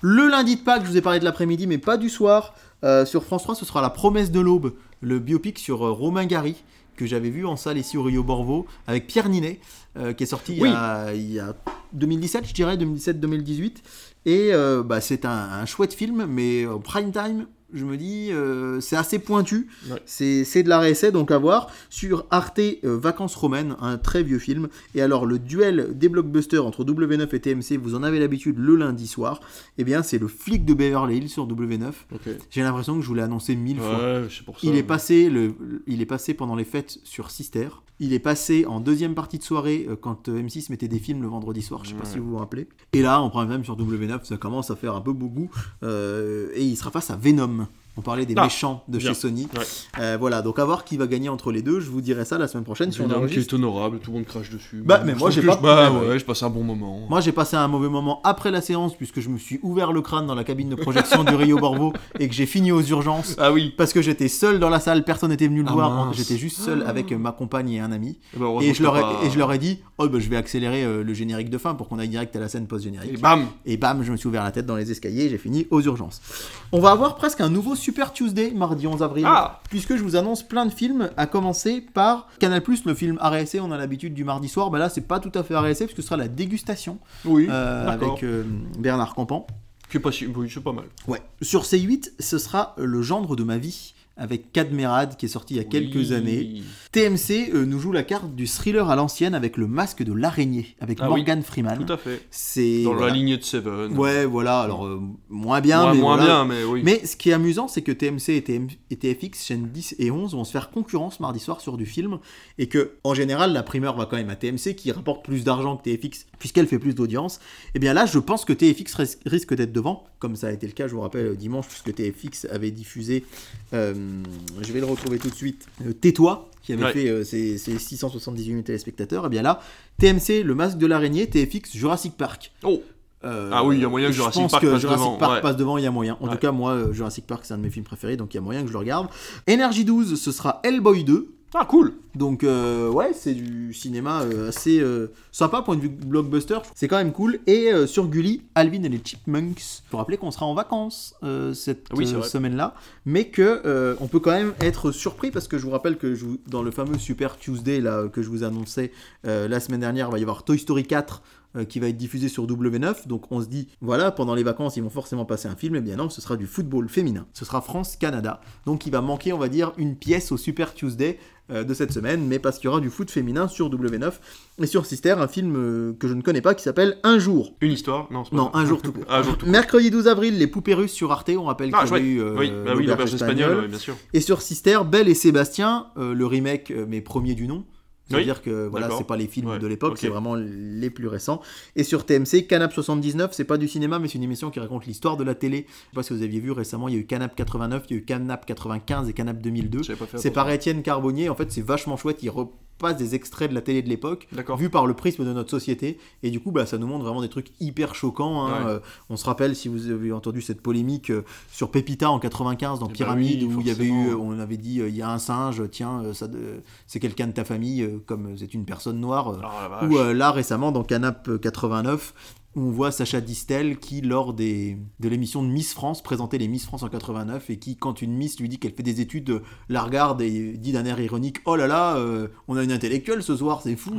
Le lundi de Pâques, je vous ai parlé de l'après-midi, mais pas du soir. Euh, sur France 3, ce sera La promesse de l'aube, le biopic sur euh, Romain Gary, que j'avais vu en salle ici au Rio Borvo, avec Pierre Ninet, qui est sorti il, y a, il, y a, 2017, je dirais, 2017-2018. Et bah, c'est un, un, chouette film, mais prime time, je me dis, euh, c'est assez pointu. C'est de la réessai, donc à voir. Sur Arte, euh, Vacances romaines, un très vieux film. Et alors, le duel des blockbusters entre W9 et TMC, vous en avez l'habitude le lundi soir. Eh bien, c'est le flic de Beverly Hills sur W9. J'ai l'impression que je vous l'ai annoncé mille fois. il, est passé le, il est passé pendant les fêtes sur Sister. Il est passé en deuxième partie de soirée euh, quand M6 mettait des films le vendredi soir. Je sais pas si vous vous rappelez. Et là, on prend même sur W9, ça commence à faire un peu beaucoup. et il sera face à Venom. On parlait des ah, méchants de chez Sony. Euh, voilà, donc à voir qui va gagner entre les deux. Je vous dirai ça la semaine prochaine si on qui est honorable, tout le monde crache dessus. Bah, mais moi j'ai pas. Bah ouais, je passais un bon moment. Moi j'ai passé un mauvais moment après la séance puisque je me suis ouvert le crâne dans la cabine de projection du Rio Borvo et que j'ai fini aux urgences. Ah oui. Parce que j'étais seul dans la salle, personne n'était venu le ah voir. J'étais juste seul avec ma compagne et un ami. Eh ben, et, je leur ai, et je leur ai dit, oh bah, je vais accélérer euh, le générique de fin pour qu'on aille direct à la scène post générique. Et bam. Et bam, je me suis ouvert la tête dans les escaliers. J'ai fini aux urgences. On va avoir presque un nouveau Super Tuesday mardi 11 avril. Ah. Puisque je vous annonce plein de films, à commencer par Canal+, le film RSC, on a l'habitude du mardi soir. Bah là, c'est pas tout à fait RSC, puisque ce sera la dégustation. Oui, euh, avec euh, Bernard Campan. Qui pas, oui, c'est pas mal. Ouais. Sur C8, ce sera Le gendre de ma vie avec Cadmerade qui est sorti il y a quelques années. TMC euh, nous joue la carte du thriller à l'ancienne avec le masque de l'araignée avec ah Morgan Freeman. Tout à fait. C'est dans la lignée de Seven. Ouais, voilà. Alors euh, moins bien, mais moins bien, mais oui. Mais ce qui est amusant, c'est que TMC et, TFX chaîne 10 et 11 vont se faire concurrence mardi soir sur du film et que en général la primeur va quand même à TMC qui rapporte plus d'argent que TFX puisqu'elle fait plus d'audience. Et eh bien là, je pense que TFX risque d'être devant, comme ça a été le cas, je vous rappelle dimanche puisque TFX avait diffusé. Euh, je vais le retrouver tout de suite. Euh, Tais-toi, qui avait fait euh, ses, 678 000 téléspectateurs. Et eh bien là, TMC, Le Masque de l'araignée, TFX, Jurassic Park. Oh ah oui, il y a moyen que Jurassic pense Park, que passe, Jurassic devant. Park passe devant. Il y a moyen. En tout cas, moi, Jurassic Park, c'est un de mes films préférés, donc il y a moyen que je le regarde. Energy 12, ce sera Hellboy 2. Ah, cool Donc, euh, ouais, c'est du cinéma euh, assez euh, sympa, point de vue blockbuster. C'est quand même cool. Et sur Gulli, Alvin et les Chipmunks. Faut rappeler qu'on sera en vacances cette Oui, semaine-là. Mais que on peut quand même être surpris parce que je vous rappelle que je dans le fameux Super Tuesday là, que je vous annonçais la semaine dernière, il va y avoir Toy Story 4 euh, qui va être diffusé sur W9. Donc on se dit, voilà, pendant les vacances, ils vont forcément passer un film. Et bien non, ce sera du football féminin. Ce sera France-Canada. Donc il va manquer, on va dire, une pièce au Super Tuesday euh, de cette semaine, mais parce qu'il y aura du foot féminin sur W9 et sur Sister, un film euh, que je ne connais pas qui s'appelle Un jour. Une histoire Non, pas Non, un jour tout court. Un jour tout court. Mercredi 12 avril, les poupées russes sur Arte, on rappelle Ah, qu'il y chouette. eu euh, oui, bah oui, espagnole, ouais, bien sûr. Et sur Sister, Belle et Sébastien, euh, le remake, euh, mais premier du nom. C'est-à-dire Oui, que voilà, c'est pas les films Ouais, de l'époque, c'est vraiment les plus récents. Et sur TMC, Canap 79, c'est pas du cinéma, mais c'est une émission qui raconte l'histoire de la télé. Je sais pas si vous aviez vu récemment, il y a eu Canap 89, il y a eu Canap 95 et Canap 2002. J'avais pas fait C'est par Étienne Carbonnier. En fait, c'est vachement chouette. Il repasse des extraits de la télé de l'époque, vu par le prisme de notre société. Et du coup, bah, ça nous montre vraiment des trucs hyper choquants. hein. Ouais. Euh, on se rappelle, si vous avez entendu cette polémique euh, sur Pépita en 95 dans Eh bah Pyramide, oui, où il y avait eu, forcément. on avait dit, euh, il y a un singe, tiens, euh, ça, c'est quelqu'un de ta famille, euh, comme c'est une personne noire. euh, Oh ou euh, là récemment dans Canap 89 où on voit Sacha Distel qui lors des, de l'émission de Miss France présentait les Miss France en 89 et qui quand une Miss lui dit qu'elle fait des études euh, la regarde et dit d'un air ironique oh là là euh, on a une intellectuelle ce soir c'est fou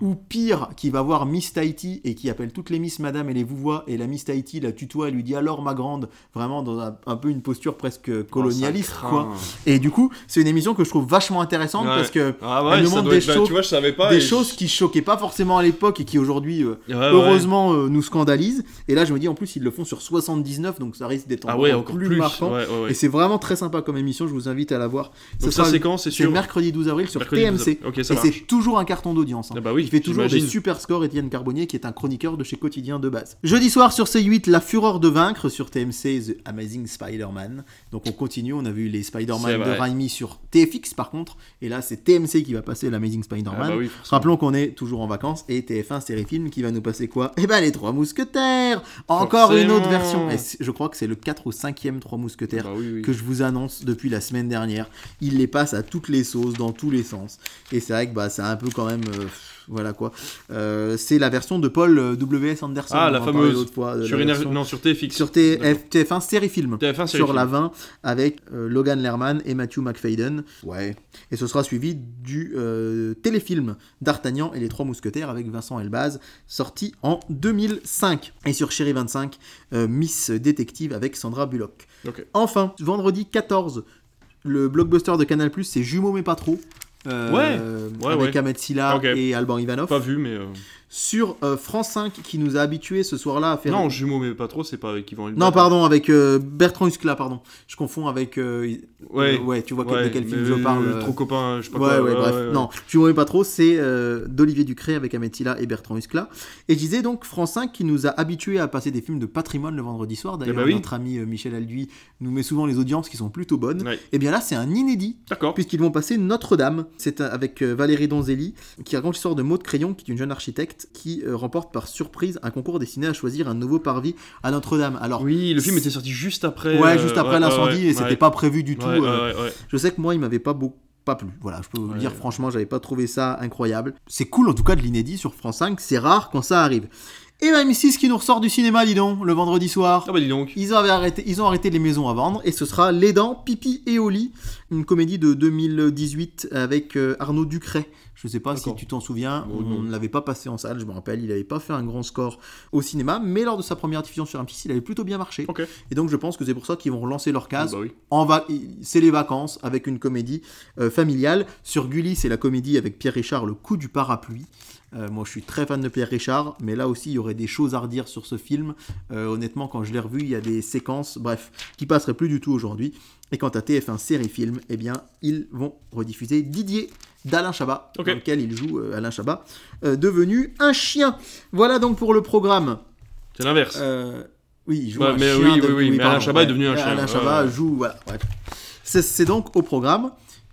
ou pire qui va voir Miss Tahiti et qui appelle toutes les Miss Madame et les vous voit et la Miss Tahiti la tutoie et lui dit alors ma grande vraiment dans un, un peu une posture presque colonialiste Oh, ça quoi et du coup c'est une émission que je trouve vachement intéressante Ouais. parce que Ah Elle nous montre des être- bah, choses- Tu vois, je savais pas. des et choses qui choquaient pas forcément à l'époque et qui aujourd'hui euh, ouais. heureusement euh, nous scandalisent et là je me dis en plus ils le font sur 79 donc ça risque d'être Ah encore, ouais, encore plus, plus. marquant Ouais, ouais, ouais. et c'est vraiment très sympa comme émission je vous invite à la voir Donc ça, sera- c'est quand? C'est sur. mercredi 12 avril sur Mercredi 12 TMC ça et c'est toujours un carton d'audience hein. Ah bah oui, il fait toujours des super scores Étienne Carbonnier qui est un chroniqueur de chez Quotidien de base jeudi soir sur C8 La Fureur de Vaincre sur TMC The Amazing Spider-Man donc on continue on a vu les Spider-Man de. Raimi sur TFX par contre et là c'est TMC qui va passer l'Amazing Ah Spider-Man bah oui, forcément. Rappelons qu'on est toujours en vacances et TF1 série film qui va nous passer quoi? Eh ben les Trois Mousquetaires Encore une autre version Et je crois que c'est le 4 ou 5ème Trois Mousquetaires Bah oui, oui. que je vous annonce depuis la semaine dernière. Il les passe à toutes les sauces, dans tous les sens. Et c'est vrai que bah, c'est un peu quand même... euh, voilà quoi. Euh, c'est la version de Paul euh, W.S. Anderson. Ah, la fameuse. fois, Sur la version- Non, sur TFX. Sur TF, TF1 série film TF1 série sur film. la 20 avec euh, Logan Lerman et Matthew McFadden. Ouais. Et ce sera suivi du euh, téléfilm d'Artagnan et les Trois Mousquetaires avec Vincent Elbaz, sorti en 2005. Et sur Chéri 25, euh, Miss Détective avec Sandra Bullock. Ok. Enfin, vendredi 14, le blockbuster de Canal+, c'est Jumeaux mais pas trop. Euh, Ouais, ouais, avec ouais. Ahmed Silla Ok. et Alban Ivanov. Pas vu, mais. Sur euh, France 5, qui nous a habitués ce soir-là à faire... Non, jumeaux, mais pas trop, c'est pas avec Yvan Non, pardon, avec euh, Bertrand Huskla, pardon. Je confonds avec. euh, Ouais. euh, ouais, tu vois Ouais, de quel film mais je parle. euh, Trop copain, je sais pas Ouais, quoi. ouais, bref. ouais. Non, tu vois pas trop, c'est euh, d'Olivier Ducré avec Ametila et Bertrand Huskla. Et je disais donc France 5 qui nous a habitués à passer des films de patrimoine le vendredi soir. D'ailleurs, Eh bah oui. notre ami Michel Alduy nous met souvent les audiences qui sont plutôt bonnes. Et bien là, c'est un inédit. D'accord. Puisqu'ils vont passer Notre-Dame. C'est avec Valérie Donzelli, qui raconte l'histoire de Maud Crayon, qui est une jeune architecte, qui euh, remporte par surprise un concours destiné à choisir un nouveau parvis à Notre-Dame. Alors, Oui, le film était sorti juste après. Ouais, euh, juste après ouais, l'incendie, ouais, et c'était pas prévu du tout. Euh. Je sais que moi, il m'avait pas beaucoup. Pas plu. Voilà, je peux vous Ouais. dire franchement, j'avais pas trouvé ça incroyable. C'est cool en tout cas de l'inédit sur France 5, c'est rare quand ça arrive. Et M6 qui nous ressort du cinéma, dis donc, le vendredi soir. Ah bah dis donc. Ils, avaient arrêté, ils ont arrêté les maisons à vendre et ce sera Les Dents, Pipi et lit, une comédie de 2018 avec euh, Arnaud Ducret. Je sais pas si tu t'en souviens, on ne l'avait pas passé en salle, je me rappelle, il n'avait pas fait un grand score au cinéma, mais lors de sa première diffusion sur M6, il avait plutôt bien marché. Et donc je pense que c'est pour ça qu'ils vont relancer leur case. bah oui. En va... C'est les vacances avec une comédie euh, familiale. Sur Gulli, c'est la comédie avec Pierre Richard, Le coup du parapluie. Euh, moi, je suis très fan de Pierre Richard, mais là aussi, il y aurait des choses à redire sur ce film. Euh, honnêtement, quand je l'ai revu, il y a des séquences, bref, qui passeraient plus du tout aujourd'hui. Et quant à TF1 série film, eh bien, ils vont rediffuser Didier d'Alain Chabat, dans lequel il joue euh, Alain Chabat, devenu un chien. Voilà donc pour le programme. C'est l'inverse. Oui, il joue Ouais, un mais chien. oui, de- oui, oui, mais Alain Chabat est devenu un chien, Alain Chabat joue, voilà. c'est donc au programme.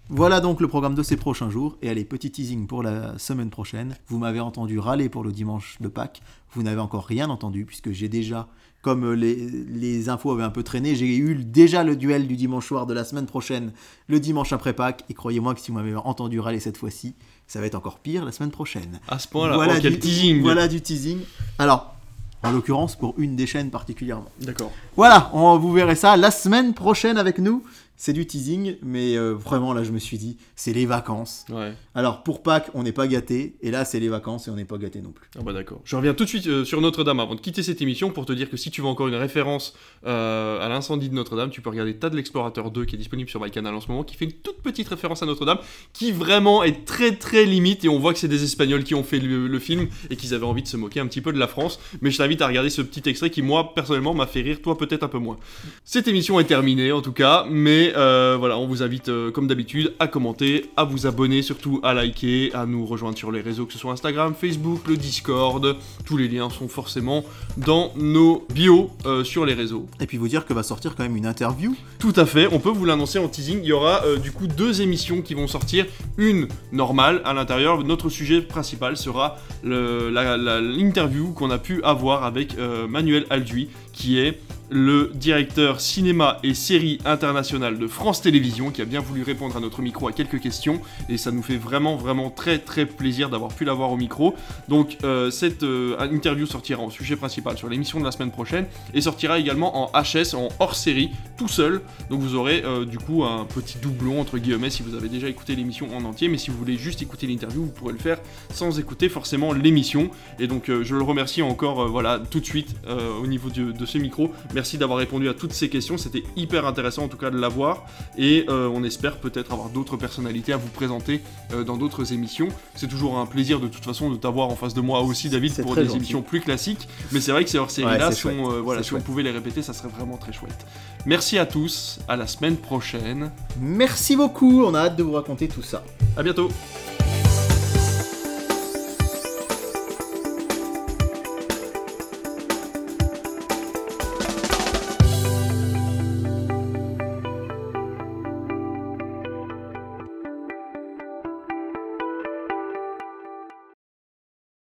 Voilà donc le programme de ces prochains jours. Et allez, petit teasing pour la semaine prochaine. Vous m'avez entendu râler pour le dimanche de Pâques. Vous n'avez encore rien entendu puisque j'ai déjà, comme les, les, infos avaient un peu traîné, j'ai eu déjà le duel du dimanche soir de la semaine prochaine, le dimanche après Pâques. Et croyez-moi que si vous m'avez entendu râler cette fois-ci, ça va être encore pire la semaine prochaine. À ce point-là, voilà, oh, teasing Voilà du teasing. Alors, en l'occurrence pour une des chaînes particulièrement. D'accord. Voilà, on, vous verrez ça la semaine prochaine avec nous c'est du teasing, mais euh, vraiment là je me suis dit, c'est les vacances. Ouais. Alors pour Pâques, on n'est pas gâté, et là c'est les vacances et on n'est pas gâté non plus. Ah bah d'accord. Je reviens tout de suite euh, sur Notre-Dame avant de quitter cette émission pour te dire que si tu veux encore une référence euh, à l'incendie de Notre-Dame, tu peux regarder Tad l'Explorateur 2 qui est disponible sur MyCanal en ce moment, qui fait une toute petite référence à Notre-Dame, qui vraiment est très très limite, et on voit que c'est des Espagnols qui ont fait le, film et qu'ils avaient envie de se moquer un petit peu de la France. Mais je t'invite à regarder ce petit extrait qui moi personnellement m'a fait rire, toi peut-être un peu moins. Cette émission est terminée en tout cas, mais voilà, on vous invite euh, comme d'habitude à commenter, à vous abonner, surtout à liker, à nous rejoindre sur les réseaux, que ce soit Instagram, Facebook, le Discord. Tous les liens sont forcément dans nos bios euh, sur les réseaux. Et puis vous dire que va sortir quand même une interview. Tout à fait, on peut vous l'annoncer en teasing. Il y aura euh, du coup deux émissions qui vont sortir. Une normale à l'intérieur. Notre sujet principal sera l'interview qu'on a pu avoir avec Manuel Alduy, qui est le directeur cinéma et série international de France Télévisions, qui a bien voulu répondre à notre micro à quelques questions, et ça nous fait vraiment vraiment très très plaisir d'avoir pu l'avoir au micro. Donc euh, cette euh, interview sortira en sujet principal sur l'émission de la semaine prochaine, et sortira également en HS, en hors série, tout seul. Donc vous aurez euh, du coup un petit doublon entre guillemets si vous avez déjà écouté l'émission en entier, mais si vous voulez juste écouter l'interview, vous pourrez le faire sans écouter forcément l'émission. Et donc je le remercie encore voilà tout de suite au niveau de, de ce micro. Merci d'avoir répondu à toutes ces questions, c'était hyper intéressant en tout cas de l'avoir et euh, on espère peut-être avoir d'autres personnalités à vous présenter euh, dans d'autres émissions. C'est toujours un plaisir de toute façon de t'avoir en face de moi aussi David pour des émissions plus classiques, mais c'est vrai que ces hors-séries-là, si, on, euh, voilà, si on pouvait les répéter, ça serait vraiment très chouette. Merci à tous, à la semaine prochaine. Merci beaucoup, on a hâte de vous raconter tout ça. À bientôt